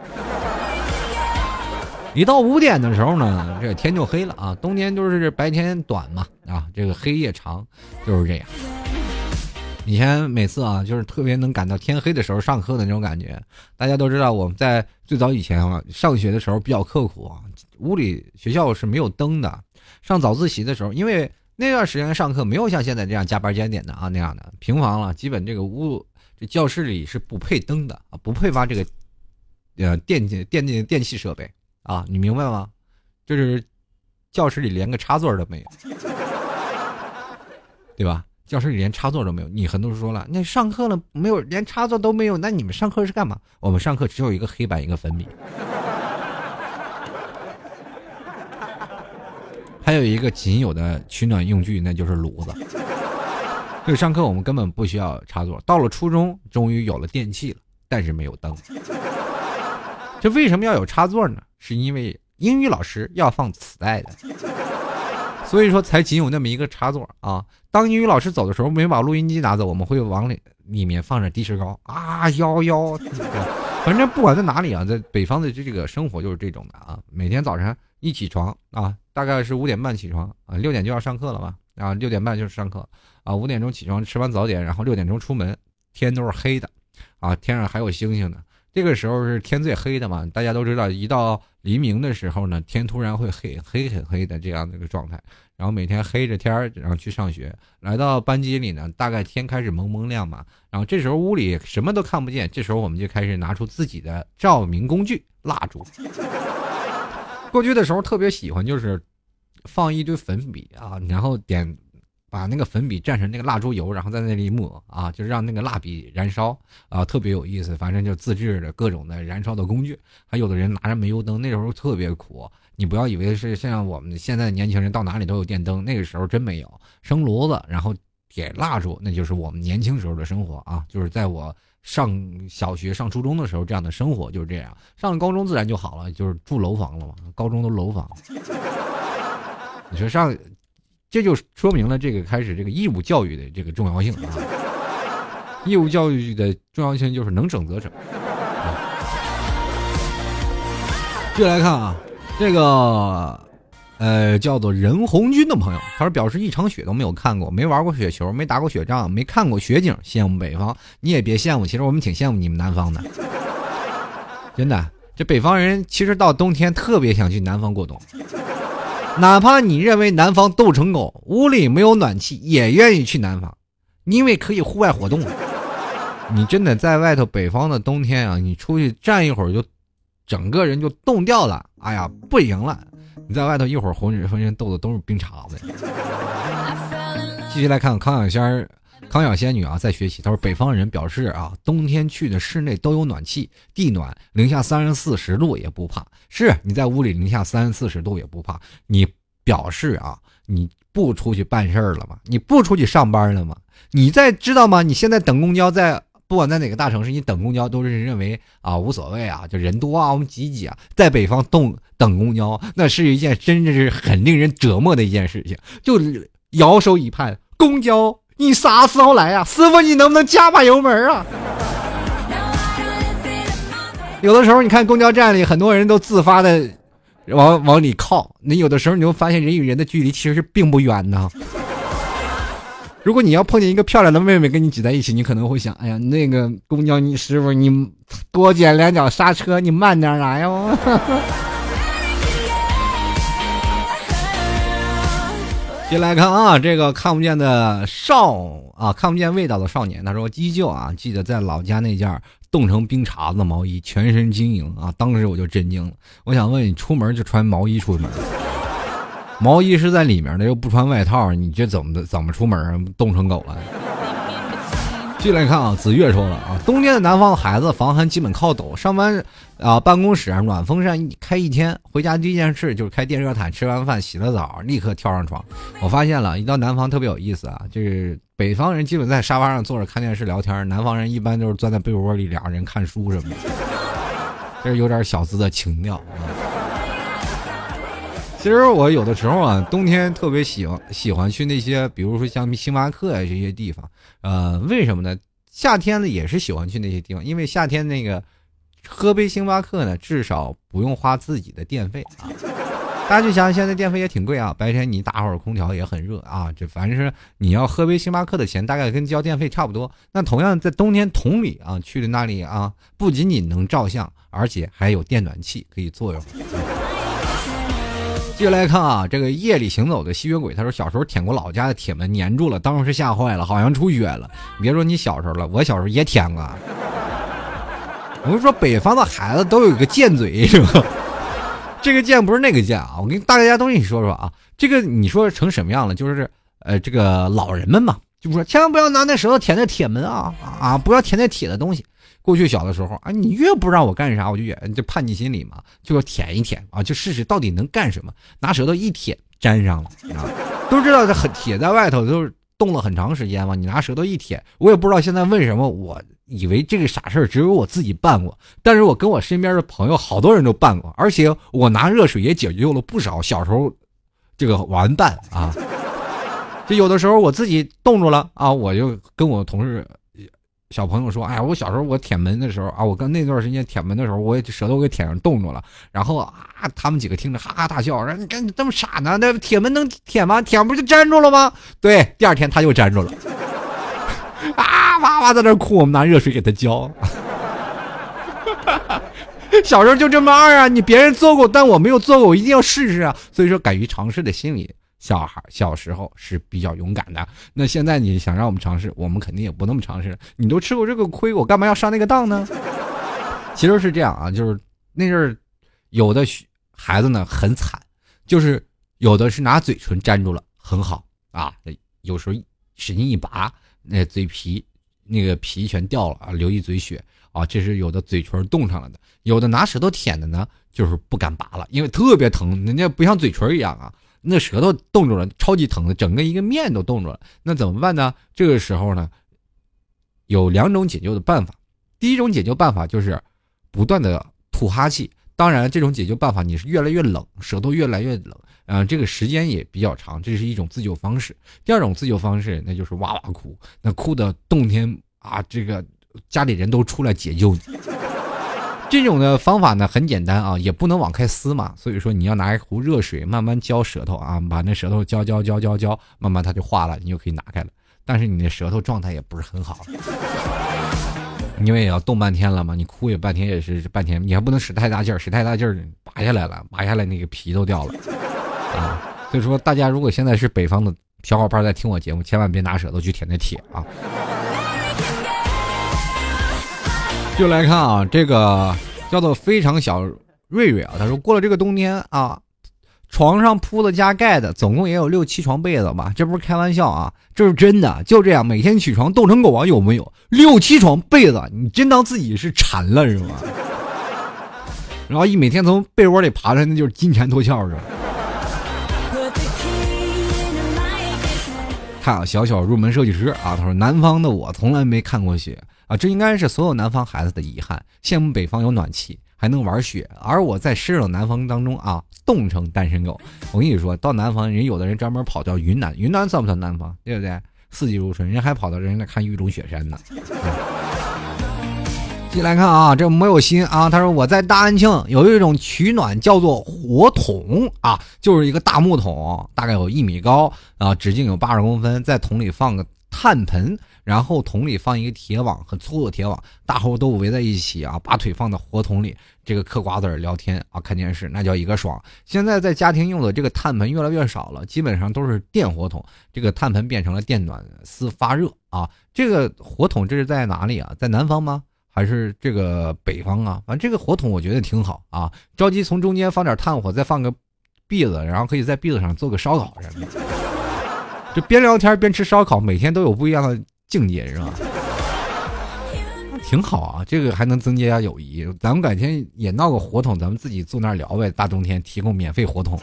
一到五点的时候呢，这天就黑了啊。冬天就是白天短嘛，啊，这个黑夜长，就是这样。以前每次啊，就是特别能赶到天黑的时候上课的那种感觉。大家都知道，我们在最早以前啊，上学的时候比较刻苦啊，屋里学校是没有灯的。上早自习的时候，因为那段时间上课没有像现在这样加班加点的啊那样的平房了，基本这个屋这教室里是不配灯的啊，不配发这个呃电电电电器设备啊，你明白吗？就是教室里连个插座都没有，对吧？教室里连插座都没有，你很多人说了，那上课了没有，连插座都没有，那你们上课是干嘛？我们上课只有一个黑板，一个粉笔，还有一个仅有的取暖用具，那就是炉子。就上课我们根本不需要插座。到了初中，终于有了电器了，但是没有灯。这为什么要有插座呢？是因为英语老师要放磁带的。所以说才仅有那么一个插座啊！当英语老师走的时候，没把录音机拿走，我们会往里里面放着的士高啊，幺幺。反正不管在哪里啊，在北方的这个生活就是这种的啊。每天早晨一起床啊，大概是五点半起床啊，六点就要上课了吧？啊，六点半就是上课啊，五点钟起床吃完早点，然后六点钟出门，天都是黑的啊，天上还有星星呢。这个时候是天最黑的嘛？大家都知道，一到黎明的时候呢，天突然会黑黑很黑的这样的一个状态。然后每天黑着天然后去上学。来到班级里呢，大概天开始蒙蒙亮嘛。然后这时候屋里什么都看不见，这时候我们就开始拿出自己的照明工具——蜡烛。过去的时候特别喜欢，就是放一堆粉笔啊，然后点。把那个粉笔蘸成那个蜡烛油，然后在那里抹啊，就让那个蜡笔燃烧啊，特别有意思。反正就自制的各种的燃烧的工具。还有的人拿着煤油灯，那时候特别苦。你不要以为是像我们现在的年轻人到哪里都有电灯，那个时候真没有。生炉子，然后点蜡烛，那就是我们年轻时候的生活啊。就是在我上小学、上初中的时候，这样的生活就是这样。上了高中自然就好了，就是住楼房了嘛。高中都楼房。你说上。这就说明了这个开始这个义务教育的这个重要性啊！义务教育的重要性就是能整则整。继续来看啊，这个呃叫做任红军的朋友，他说表示一场雪都没有看过，没玩过雪球，没打过雪仗，没看过雪景，羡慕北方。你也别羡慕，其实我们挺羡慕你们南方的。真的，这北方人其实到冬天特别想去南方过冬。哪怕你认为南方冻成狗，屋里没有暖气，也愿意去南方，因为可以户外活动。你真的在外头北方的冬天啊，你出去站一会儿就，整个人就冻掉了。哎呀，不行了！你在外头一会儿浑身浑身冻的都是冰碴子。继续来看康小仙儿。康小仙女啊，在学习。她说：“北方人表示啊，冬天去的室内都有暖气，地暖，零下三十四十度也不怕。是你在屋里零下三四十度也不怕。你表示啊，你不出去办事儿了吗？你不出去上班了吗？你在知道吗？你现在等公交，在不管在哪个大城市，你等公交都是认为啊无所谓啊，就人多啊，我们挤挤啊。在北方冻等公交，那是一件真的是很令人折磨的一件事情。就摇手一盼，公交。”你啥时候来呀，师傅？你能不能加把油门啊？有的时候，你看公交站里很多人都自发的往往里靠，那有的时候你会发现人与人的距离其实是并不远的。如果你要碰见一个漂亮的妹妹跟你挤在一起，你可能会想：哎呀，那个公交你师傅，你多减两脚刹车，你慢点来哟。先来看啊，这个看不见的少啊，看不见味道的少年。他说：“依旧啊，记得在老家那件冻成冰碴子的毛衣，全身晶莹啊！当时我就震惊了。我想问你，出门就穿毛衣出门？毛衣是在里面的，又不穿外套，你这怎么怎么出门？冻成狗了？继续来看啊，子月说了啊，冬天的南方孩子防寒基本靠抖，上班啊办公室暖风扇一开一天，回家第一件事就是开电热毯，吃完饭洗了澡，立刻跳上床。我发现了一到南方特别有意思啊，就是北方人基本在沙发上坐着看电视聊天，南方人一般都是钻在被窝里俩人看书什么的，这是有点小资的情调啊。其实我有的时候啊，冬天特别喜欢喜欢去那些，比如说像星巴克呀这些地方。呃，为什么呢？夏天呢也是喜欢去那些地方，因为夏天那个喝杯星巴克呢，至少不用花自己的电费啊。大家就想，现在电费也挺贵啊，白天你打会儿空调也很热啊。这反正是你要喝杯星巴克的钱，大概跟交电费差不多。那同样在冬天同理啊，去的那里啊，不仅仅能照相，而且还有电暖气可以作用。接下来看啊，这个夜里行走的吸血鬼，他说小时候舔过老家的铁门，粘住了，当时吓坏了，好像出血了。别说你小时候了，我小时候也舔过。我跟你说，北方的孩子都有个贱嘴，是吧？这个贱不是那个贱啊，我跟大家都跟你说说啊，这个你说成什么样了？就是呃，这个老人们嘛，就说千万不要拿那舌头舔那铁门啊啊，不要舔那铁的东西。过去小的时候啊，你越不让我干啥，我就越就叛逆心理嘛，就要舔一舔啊，就试试到底能干什么。拿舌头一舔，粘上了啊。都知道这很铁在外头都是冻了很长时间嘛，你拿舌头一舔，我也不知道现在为什么，我以为这个傻事儿只有我自己办过，但是我跟我身边的朋友好多人都办过，而且我拿热水也解救了不少小时候这个玩伴啊。就有的时候我自己冻住了啊，我就跟我同事。小朋友说：“哎呀，我小时候我舔门的时候啊，我刚那段时间舔门的时候，我也舌头给舔上冻住了。然后啊，他们几个听着哈哈大笑，说：‘你看你这么傻呢？那铁门能舔吗？舔不就粘住了吗？’对，第二天他就粘住了，啊哇哇在那哭，我们拿热水给他浇。小时候就这么二啊！你别人做过，但我没有做过，我一定要试试啊！所以说，敢于尝试的心理。”小孩小时候是比较勇敢的，那现在你想让我们尝试，我们肯定也不那么尝试。你都吃过这个亏，我干嘛要上那个当呢？其实是这样啊，就是那阵儿有的孩子呢很惨，就是有的是拿嘴唇粘住了，很好啊，有时候使劲一拔，那嘴皮那个皮全掉了啊，流一嘴血啊，这是有的嘴唇冻上了的。有的拿舌头舔的呢，就是不敢拔了，因为特别疼，人家不像嘴唇一样啊。那舌头冻住了，超级疼的，整个一个面都冻住了。那怎么办呢？这个时候呢，有两种解救的办法。第一种解救办法就是不断的吐哈气。当然，这种解救办法你是越来越冷，舌头越来越冷，嗯，这个时间也比较长，这是一种自救方式。第二种自救方式，那就是哇哇哭，那哭的冬天啊，这个家里人都出来解救你。这种的方法呢很简单啊，也不能往开撕嘛，所以说你要拿一壶热水慢慢浇舌头啊，把那舌头浇浇浇浇浇，慢慢它就化了，你就可以拿开了。但是你的舌头状态也不是很好，因为也要冻半天了嘛，你哭也半天也是半天，你还不能使太大劲儿，使太大劲儿拔下来了，拔下来那个皮都掉了啊。所以说大家如果现在是北方的小伙伴在听我节目，千万别拿舌头去舔那铁啊。就来看啊，这个叫做非常小瑞瑞啊，他说过了这个冬天啊，床上铺的加盖的，总共也有六七床被子吧？这不是开玩笑啊，这是真的，就这样每天起床冻成狗啊，有没有？六七床被子，你真当自己是馋了是吗？然后一每天从被窝里爬出来，那就是金蝉脱壳是吧？看啊，小小入门设计师啊，他说南方的我从来没看过雪。啊，这应该是所有南方孩子的遗憾。羡慕北方有暖气，还能玩雪，而我在湿冷南方当中啊，冻成单身狗。我跟你说到南方，人有的人专门跑到云南，云南算不算南方？对不对？四季如春，人还跑到人家看玉龙雪山呢。进来看啊，这没有心啊。他说我在大安庆有一种取暖叫做火桶啊，就是一个大木桶，大概有一米高啊，直径有八十公分，在桶里放个炭盆。然后桶里放一个铁网，很粗的铁网，大伙都围在一起啊，把腿放在火桶里，这个嗑瓜子聊天啊，看电视，那叫一个爽。现在在家庭用的这个炭盆越来越少了，基本上都是电火桶，这个炭盆变成了电暖丝发热啊。这个火桶这是在哪里啊？在南方吗？还是这个北方啊？反正这个火筒我觉得挺好啊，着急从中间放点炭火，再放个篦子，然后可以在篦子上做个烧烤什么的，就边聊天边吃烧烤，每天都有不一样的境界，是吧？挺好啊，这个还能增加友谊。咱们改天也闹个活动，咱们自己坐那儿聊呗。大冬天提供免费活动。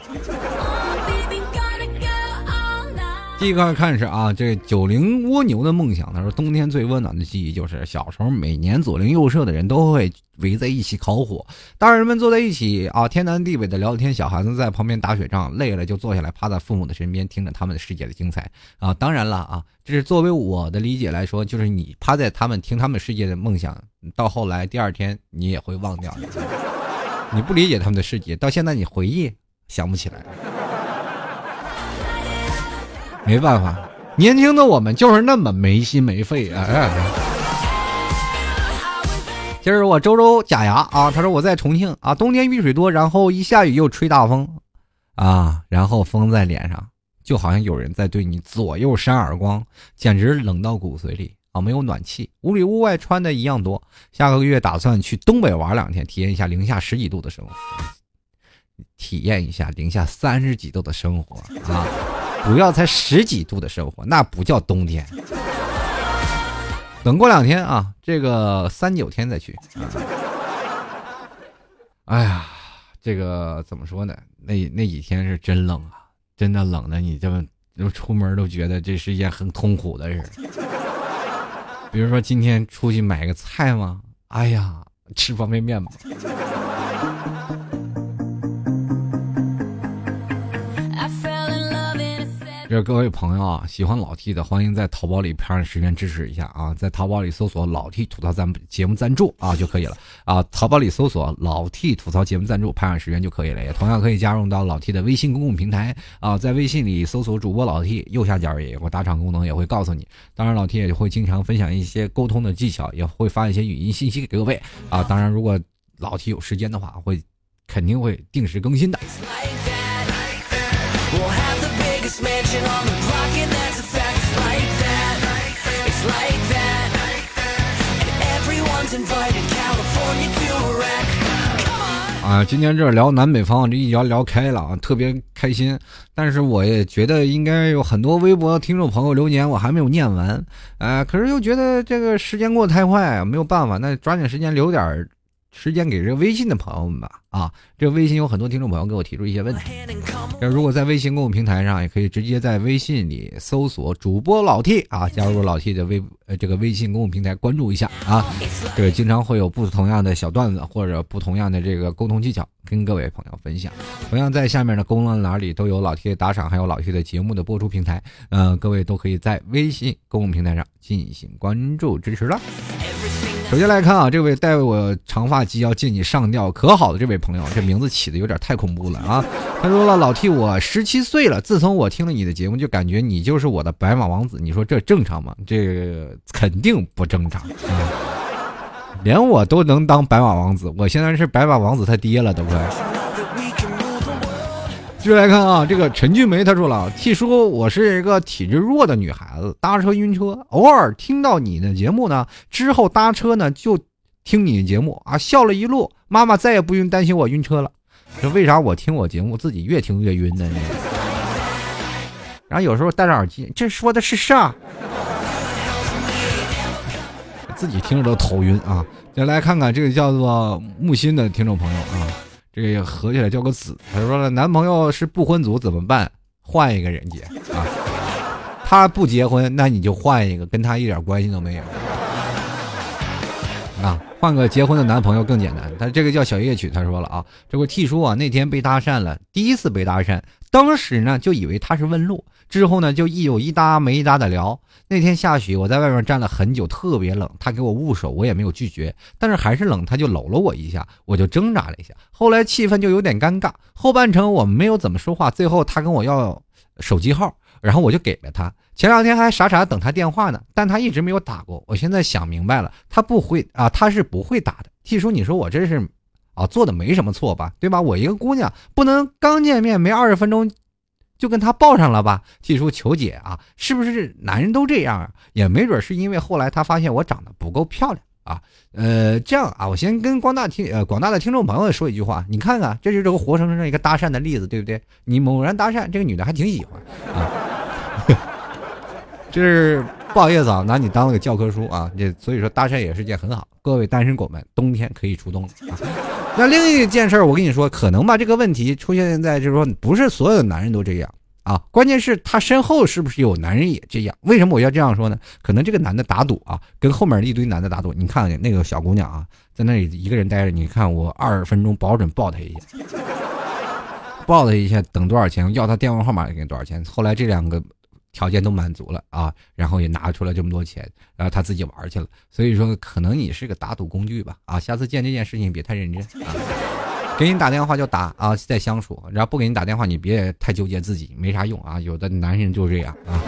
第一个看是啊，这九零蜗牛的梦想。他说，冬天最温暖的记忆就是小时候，每年左邻右舍的人都会围在一起烤火，大人们坐在一起啊，天南地北的聊天，小孩子在旁边打雪仗，累了就坐下来趴在父母的身边，听着他们的世界的精彩啊。当然了啊，这是作为我的理解来说，就是你趴在他们听他们世界的梦想，到后来第二天你也会忘掉，你不理解他们的世界，到现在你回忆想不起来。没办法，年轻的我们就是那么没心没肺啊！今儿我周周假牙啊，他说我在重庆啊，冬天雨水多，然后一下雨又吹大风，啊，然后风在脸上，就好像有人在对你左右扇耳光，简直冷到骨髓里啊！没有暖气，屋里屋外穿的一样多。下个月打算去东北玩两天，体验一下零下十几度的生活，体验一下零下三十几度的生活啊！主要才十几度的生活，那不叫冬天。等过两天啊，这个三九天再去。哎呀，这个怎么说呢？那那几天是真冷啊，真的冷的，你这么出门都觉得这是一件很痛苦的事。比如说今天出去买个菜吗？哎呀，吃方便面吧。这各位朋友啊，喜欢老 T 的，欢迎在淘宝里拍上十元支持一下啊！在淘宝里搜索“老 T 吐槽咱们节目赞助”啊就可以了啊！淘宝里搜索“老 T 吐槽节目赞助”，拍上十元就可以了。也同样可以加入到老 T 的微信公共平台啊，在微信里搜索主播老 T，右下角也有个打赏功能，也会告诉你。当然，老 T 也会经常分享一些沟通的技巧，也会发一些语音信息给各位啊。当然，如果老 T 有时间的话，会肯定会定时更新的。啊，今天这聊南北方，这一聊聊开了啊，特别开心。但是我也觉得应该有很多微博听众朋友留言，我还没有念完。呃，可是又觉得这个时间过得太快，没有办法，那抓紧时间留点时间给这个微信的朋友们吧。啊，这微信有很多听众朋友给我提出一些问题。要如果在微信公众平台上，也可以直接在微信里搜索主播老 T 啊，加入老 T 的微呃这个微信公众平台，关注一下啊。这个经常会有不同样的小段子或者不同样的这个沟通技巧跟各位朋友分享。同样在下面的公众栏里都有老 T 的打赏，还有老 T 的节目的播出平台，嗯，各位都可以在微信公众平台上进行关注支持了。首先来看啊，这位带我长发及腰见你上吊可好的这位朋友，这名字起的有点太恐怖了啊！他说了，老 T，我十七岁了，自从我听了你的节目，就感觉你就是我的白马王子。你说这正常吗？这肯定不正常！连我都能当白马王子，我现在是白马王子他爹了，都快。继续来看啊，这个陈俊梅他说了，T 叔，我是一个体质弱的女孩子，搭车晕车，偶尔听到你的节目呢，之后搭车呢就听你的节目啊，笑了一路，妈妈再也不用担心我晕车了。这为啥我听我节目自己越听越晕呢？然后有时候戴着耳机，这说的是啥？自己听着都头晕啊！再来看看这个叫做木心的听众朋友啊。这个合起来叫个子。他说了，男朋友是不婚族怎么办？换一个人结啊！他不结婚，那你就换一个，跟他一点关系都没有。啊，换个结婚的男朋友更简单。他这个叫小夜曲，他说了啊，这个 T 叔啊，那天被搭讪了，第一次被搭讪，当时呢就以为他是问路。之后呢，就一有一搭没一搭的聊。那天下雪，我在外面站了很久，特别冷。他给我捂手，我也没有拒绝，但是还是冷。他就搂了我一下，我就挣扎了一下。后来气氛就有点尴尬，后半程我们没有怎么说话。最后他跟我要手机号，然后我就给了他。前两天还傻傻等他电话呢，但他一直没有打过。我现在想明白了，他不会啊，他是不会打的。T 叔，你说我这是啊做的没什么错吧？对吧？我一个姑娘，不能刚见面没二十分钟。就跟他抱上了吧，提出求解啊，是不是男人都这样啊？也没准是因为后来他发现我长得不够漂亮啊。呃，这样啊，我先跟广大听呃广大的听众朋友说一句话，你看看，这就是个活生生一个搭讪的例子，对不对？你猛然搭讪，这个女的还挺喜欢啊。这是不好意思啊，拿你当了个教科书啊。这所以说搭讪也是件很好，各位单身狗们，冬天可以出动了啊。那另一件事，我跟你说，可能吧，这个问题出现在就是说，不是所有的男人都这样。啊，关键是他身后是不是有男人也这样？为什么我要这样说呢？可能这个男的打赌啊，跟后面一堆男的打赌。你看那个小姑娘啊，在那里一个人待着，你看我二十分钟保准抱她一下，抱她一下，等多少钱？要她电话号码给多少钱？后来这两个条件都满足了啊，然后也拿出了这么多钱，然后他自己玩去了。所以说，可能你是个打赌工具吧？啊，下次见这件事情别太认真啊。给你打电话就打啊，再相处。然后不给你打电话，你别太纠结自己，没啥用啊。有的男人就这样啊。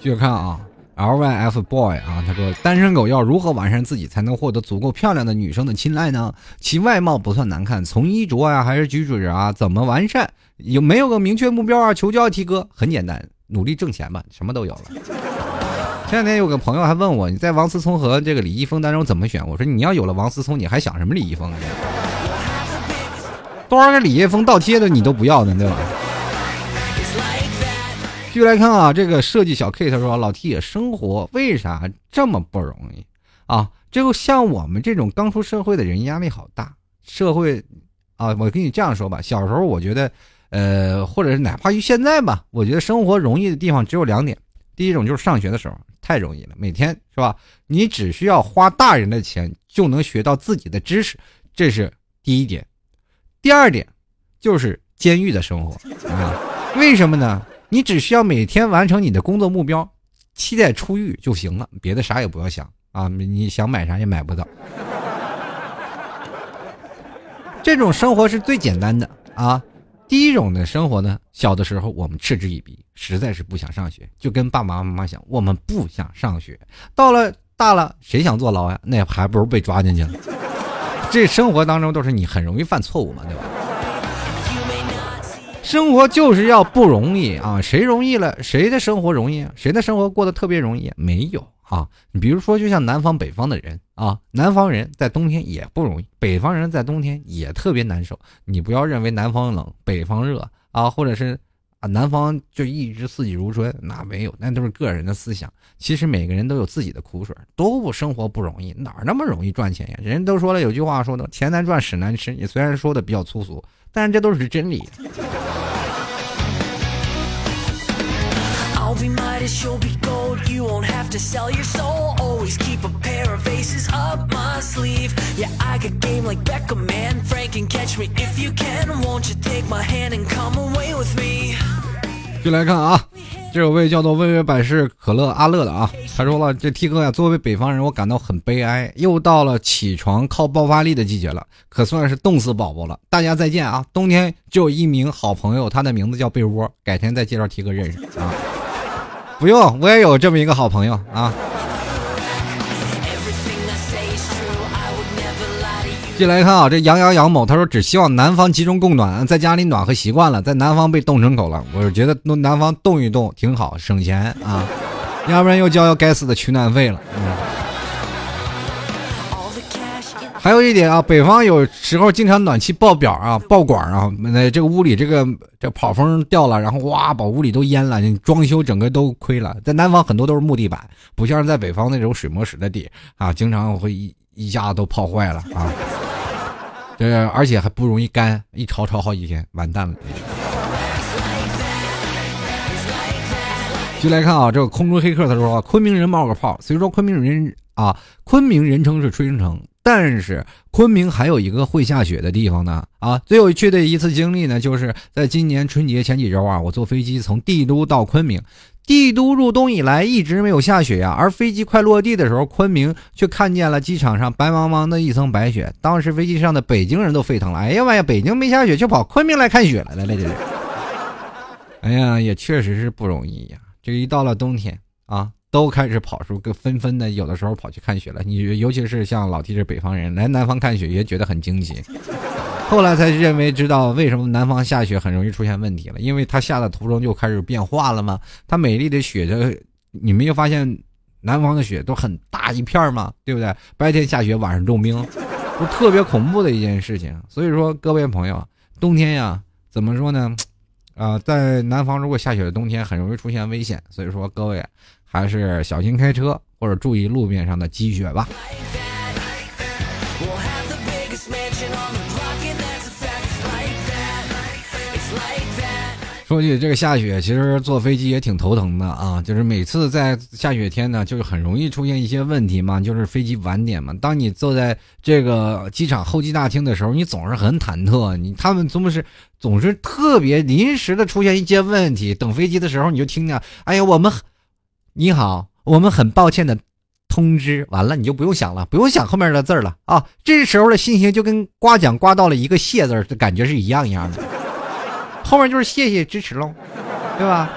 继续看啊，L Y F Boy 啊，他说单身狗要如何完善自己才能获得足够漂亮的女生的青睐呢？其外貌不算难看，从衣着啊还是举止啊，怎么完善？有没有个明确目标啊？求教提哥，很简单，努力挣钱吧，什么都有了。前两天有个朋友还问我，你在王思聪和这个李易峰当中怎么选？我说你要有了王思聪，你还想什么李易峰？多少个李易峰倒贴的你都不要呢，对吧？继续来看啊，这个设计小 K 他说老 T 也生活为啥这么不容易啊？这个像我们这种刚出社会的人压力好大。社会啊，我跟你这样说吧，小时候我觉得，呃，或者是哪怕于现在吧，我觉得生活容易的地方只有两点。第一种就是上学的时候太容易了，每天是吧？你只需要花大人的钱就能学到自己的知识，这是第一点。第二点就是监狱的生活啊，为什么呢？你只需要每天完成你的工作目标，期待出狱就行了，别的啥也不要想啊！你想买啥也买不到。这种生活是最简单的啊。第一种的生活呢，小的时候我们嗤之以鼻，实在是不想上学，就跟爸爸妈妈想，我们不想上学。到了大了，谁想坐牢呀？那还不如被抓进去了。这生活当中都是你很容易犯错误嘛，对吧？生活就是要不容易啊，谁容易了，谁的生活容易？谁的生活过得特别容易？没有。啊，你比如说，就像南方北方的人啊，南方人在冬天也不容易，北方人在冬天也特别难受。你不要认为南方冷，北方热啊，或者是啊，南方就一直四季如春，那没有，那都是个人的思想。其实每个人都有自己的苦水，都不生活不容易，哪那么容易赚钱呀？人都说了，有句话说的，钱难赚，屎难吃。你虽然说的比较粗俗，但是这都是真理。就来看啊，这有位叫做“微微百事可乐阿乐”的啊，他说了：“这 T 哥呀，作为北方人，我感到很悲哀。又到了起床靠爆发力的季节了，可算是冻死宝宝了。大家再见啊！冬天只有一名好朋友，他的名字叫被窝，改天再介绍 T 哥认识啊。”不用，我也有这么一个好朋友啊。进来看啊，这杨洋杨某他说只希望南方集中供暖，在家里暖和习惯了，在南方被冻成狗了。我是觉得弄南方冻一冻挺好，省钱啊，要不然又交要该死的取暖费了。还有一点啊，北方有时候经常暖气爆表啊、爆管啊，那这个屋里这个这跑风掉了，然后哇，把屋里都淹了，装修整个都亏了。在南方很多都是木地板，不像是在北方那种水磨石的地啊，经常会一一下子都泡坏了啊。这而且还不容易干，一潮潮好几天，完蛋了。就来看啊，这个空中黑客他说，昆明人冒个泡，虽说昆明人啊，昆明人称是春城。但是昆明还有一个会下雪的地方呢啊！最有趣的一次经历呢，就是在今年春节前几周啊，我坐飞机从帝都到昆明。帝都入冬以来一直没有下雪呀，而飞机快落地的时候，昆明却看见了机场上白茫茫的一层白雪。当时飞机上的北京人都沸腾了，哎呀妈呀，北京没下雪，就跑昆明来看雪来了，这是。哎呀，也确实是不容易呀。这一到了冬天啊。都开始跑出个纷纷的，有的时候跑去看雪了。你尤其是像老弟这北方人来南方看雪，也觉得很惊奇。后来才认为知道为什么南方下雪很容易出现问题了，因为它下的途中就开始变化了嘛。它美丽的雪的你没有发现南方的雪都很大一片吗？对不对？白天下雪，晚上重冰，不特别恐怖的一件事情。所以说，各位朋友，冬天呀，怎么说呢？啊，在南方如果下雪的冬天，很容易出现危险。所以说，各位还是小心开车，或者注意路面上的积雪吧。说起这个下雪，其实坐飞机也挺头疼的啊。就是每次在下雪天呢，就是很容易出现一些问题嘛，就是飞机晚点嘛。当你坐在这个机场候机大厅的时候，你总是很忐忑，你他们总是总是特别临时的出现一些问题。等飞机的时候，你就听见，哎呀，我们你好，我们很抱歉的通知，完了你就不用想了，不用想后面的字了啊。这时候的心情就跟刮奖刮到了一个谢字的感觉是一样一样的。后面就是谢谢支持喽，对吧？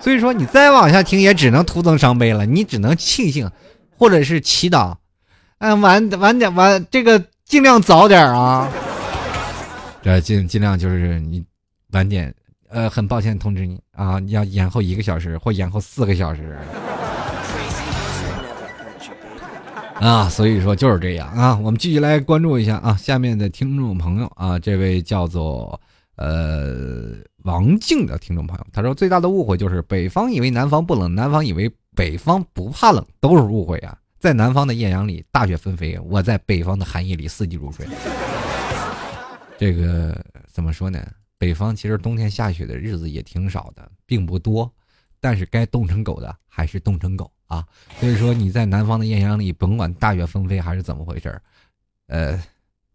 所以说你再往下听也只能徒增伤悲了，你只能庆幸，或者是祈祷，嗯，晚晚点晚这个尽量早点啊，这尽尽量就是你晚点，呃，很抱歉通知你啊，你要延后一个小时或延后四个小时啊，所以说就是这样啊，我们继续来关注一下啊，下面的听众朋友啊，这位叫做。呃，王静的听众朋友，他说最大的误会就是北方以为南方不冷，南方以为北方不怕冷，都是误会啊！在南方的艳阳里，大雪纷飞；我在北方的寒夜里，四季如春。这个怎么说呢？北方其实冬天下雪的日子也挺少的，并不多，但是该冻成狗的还是冻成狗啊！所以说你在南方的艳阳里，甭管大雪纷飞还是怎么回事儿呃，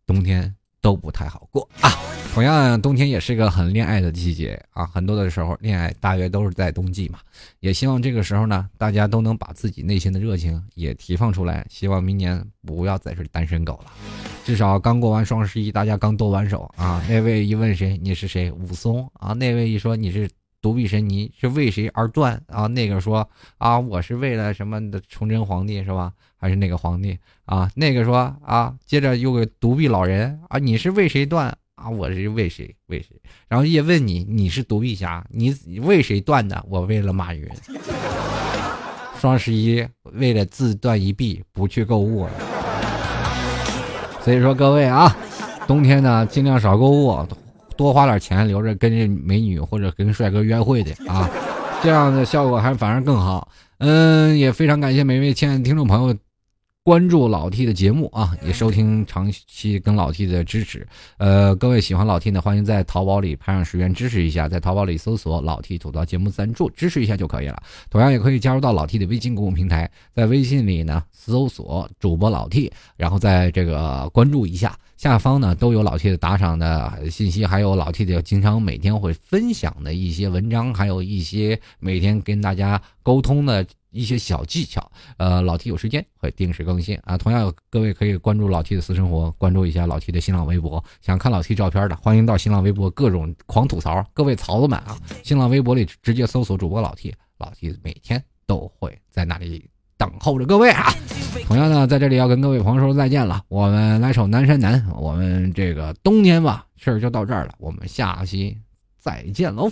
冬天。都不太好过啊！同样，冬天也是一个很恋爱的季节啊，很多的时候恋爱大约都是在冬季嘛。也希望这个时候呢，大家都能把自己内心的热情也提放出来。希望明年不要再是单身狗了，至少刚过完双十一，大家刚剁完手啊。那位一问谁，你是谁？武松啊。那位一说你是。独臂神尼是为谁而断啊？那个说啊，我是为了什么的崇祯皇帝是吧？还是那个皇帝啊？那个说啊，接着又个独臂老人啊，你是为谁断啊？我是为谁为谁？然后也问你，你是独臂侠，你为谁断的？我为了马云。双十一为了自断一臂不去购物了。所以说各位啊，冬天呢尽量少购物。多花点钱留着跟这美女或者跟帅哥约会的啊，这样的效果还反而更好。嗯，也非常感谢每位亲爱的听众朋友。关注老 T 的节目啊，也收听长期跟老 T 的支持。呃，各位喜欢老 T 的，欢迎在淘宝里拍上十元支持一下，在淘宝里搜索“老 T 吐槽节目赞助”，支持一下就可以了。同样也可以加入到老 T 的微信公众平台，在微信里呢搜索主播老 T，然后在这个关注一下，下方呢都有老 T 的打赏的信息，还有老 T 的经常每天会分享的一些文章，还有一些每天跟大家沟通的。一些小技巧，呃，老 T 有时间会定时更新啊。同样，各位可以关注老 T 的私生活，关注一下老 T 的新浪微博。想看老 T 照片的，欢迎到新浪微博各种狂吐槽，各位槽子们啊！新浪微博里直接搜索主播老 T，老 T 每天都会在那里等候着各位啊。同样呢，在这里要跟各位朋友说再见了。我们来首《南山南》，我们这个冬天吧，事儿就到这儿了。我们下期再见喽。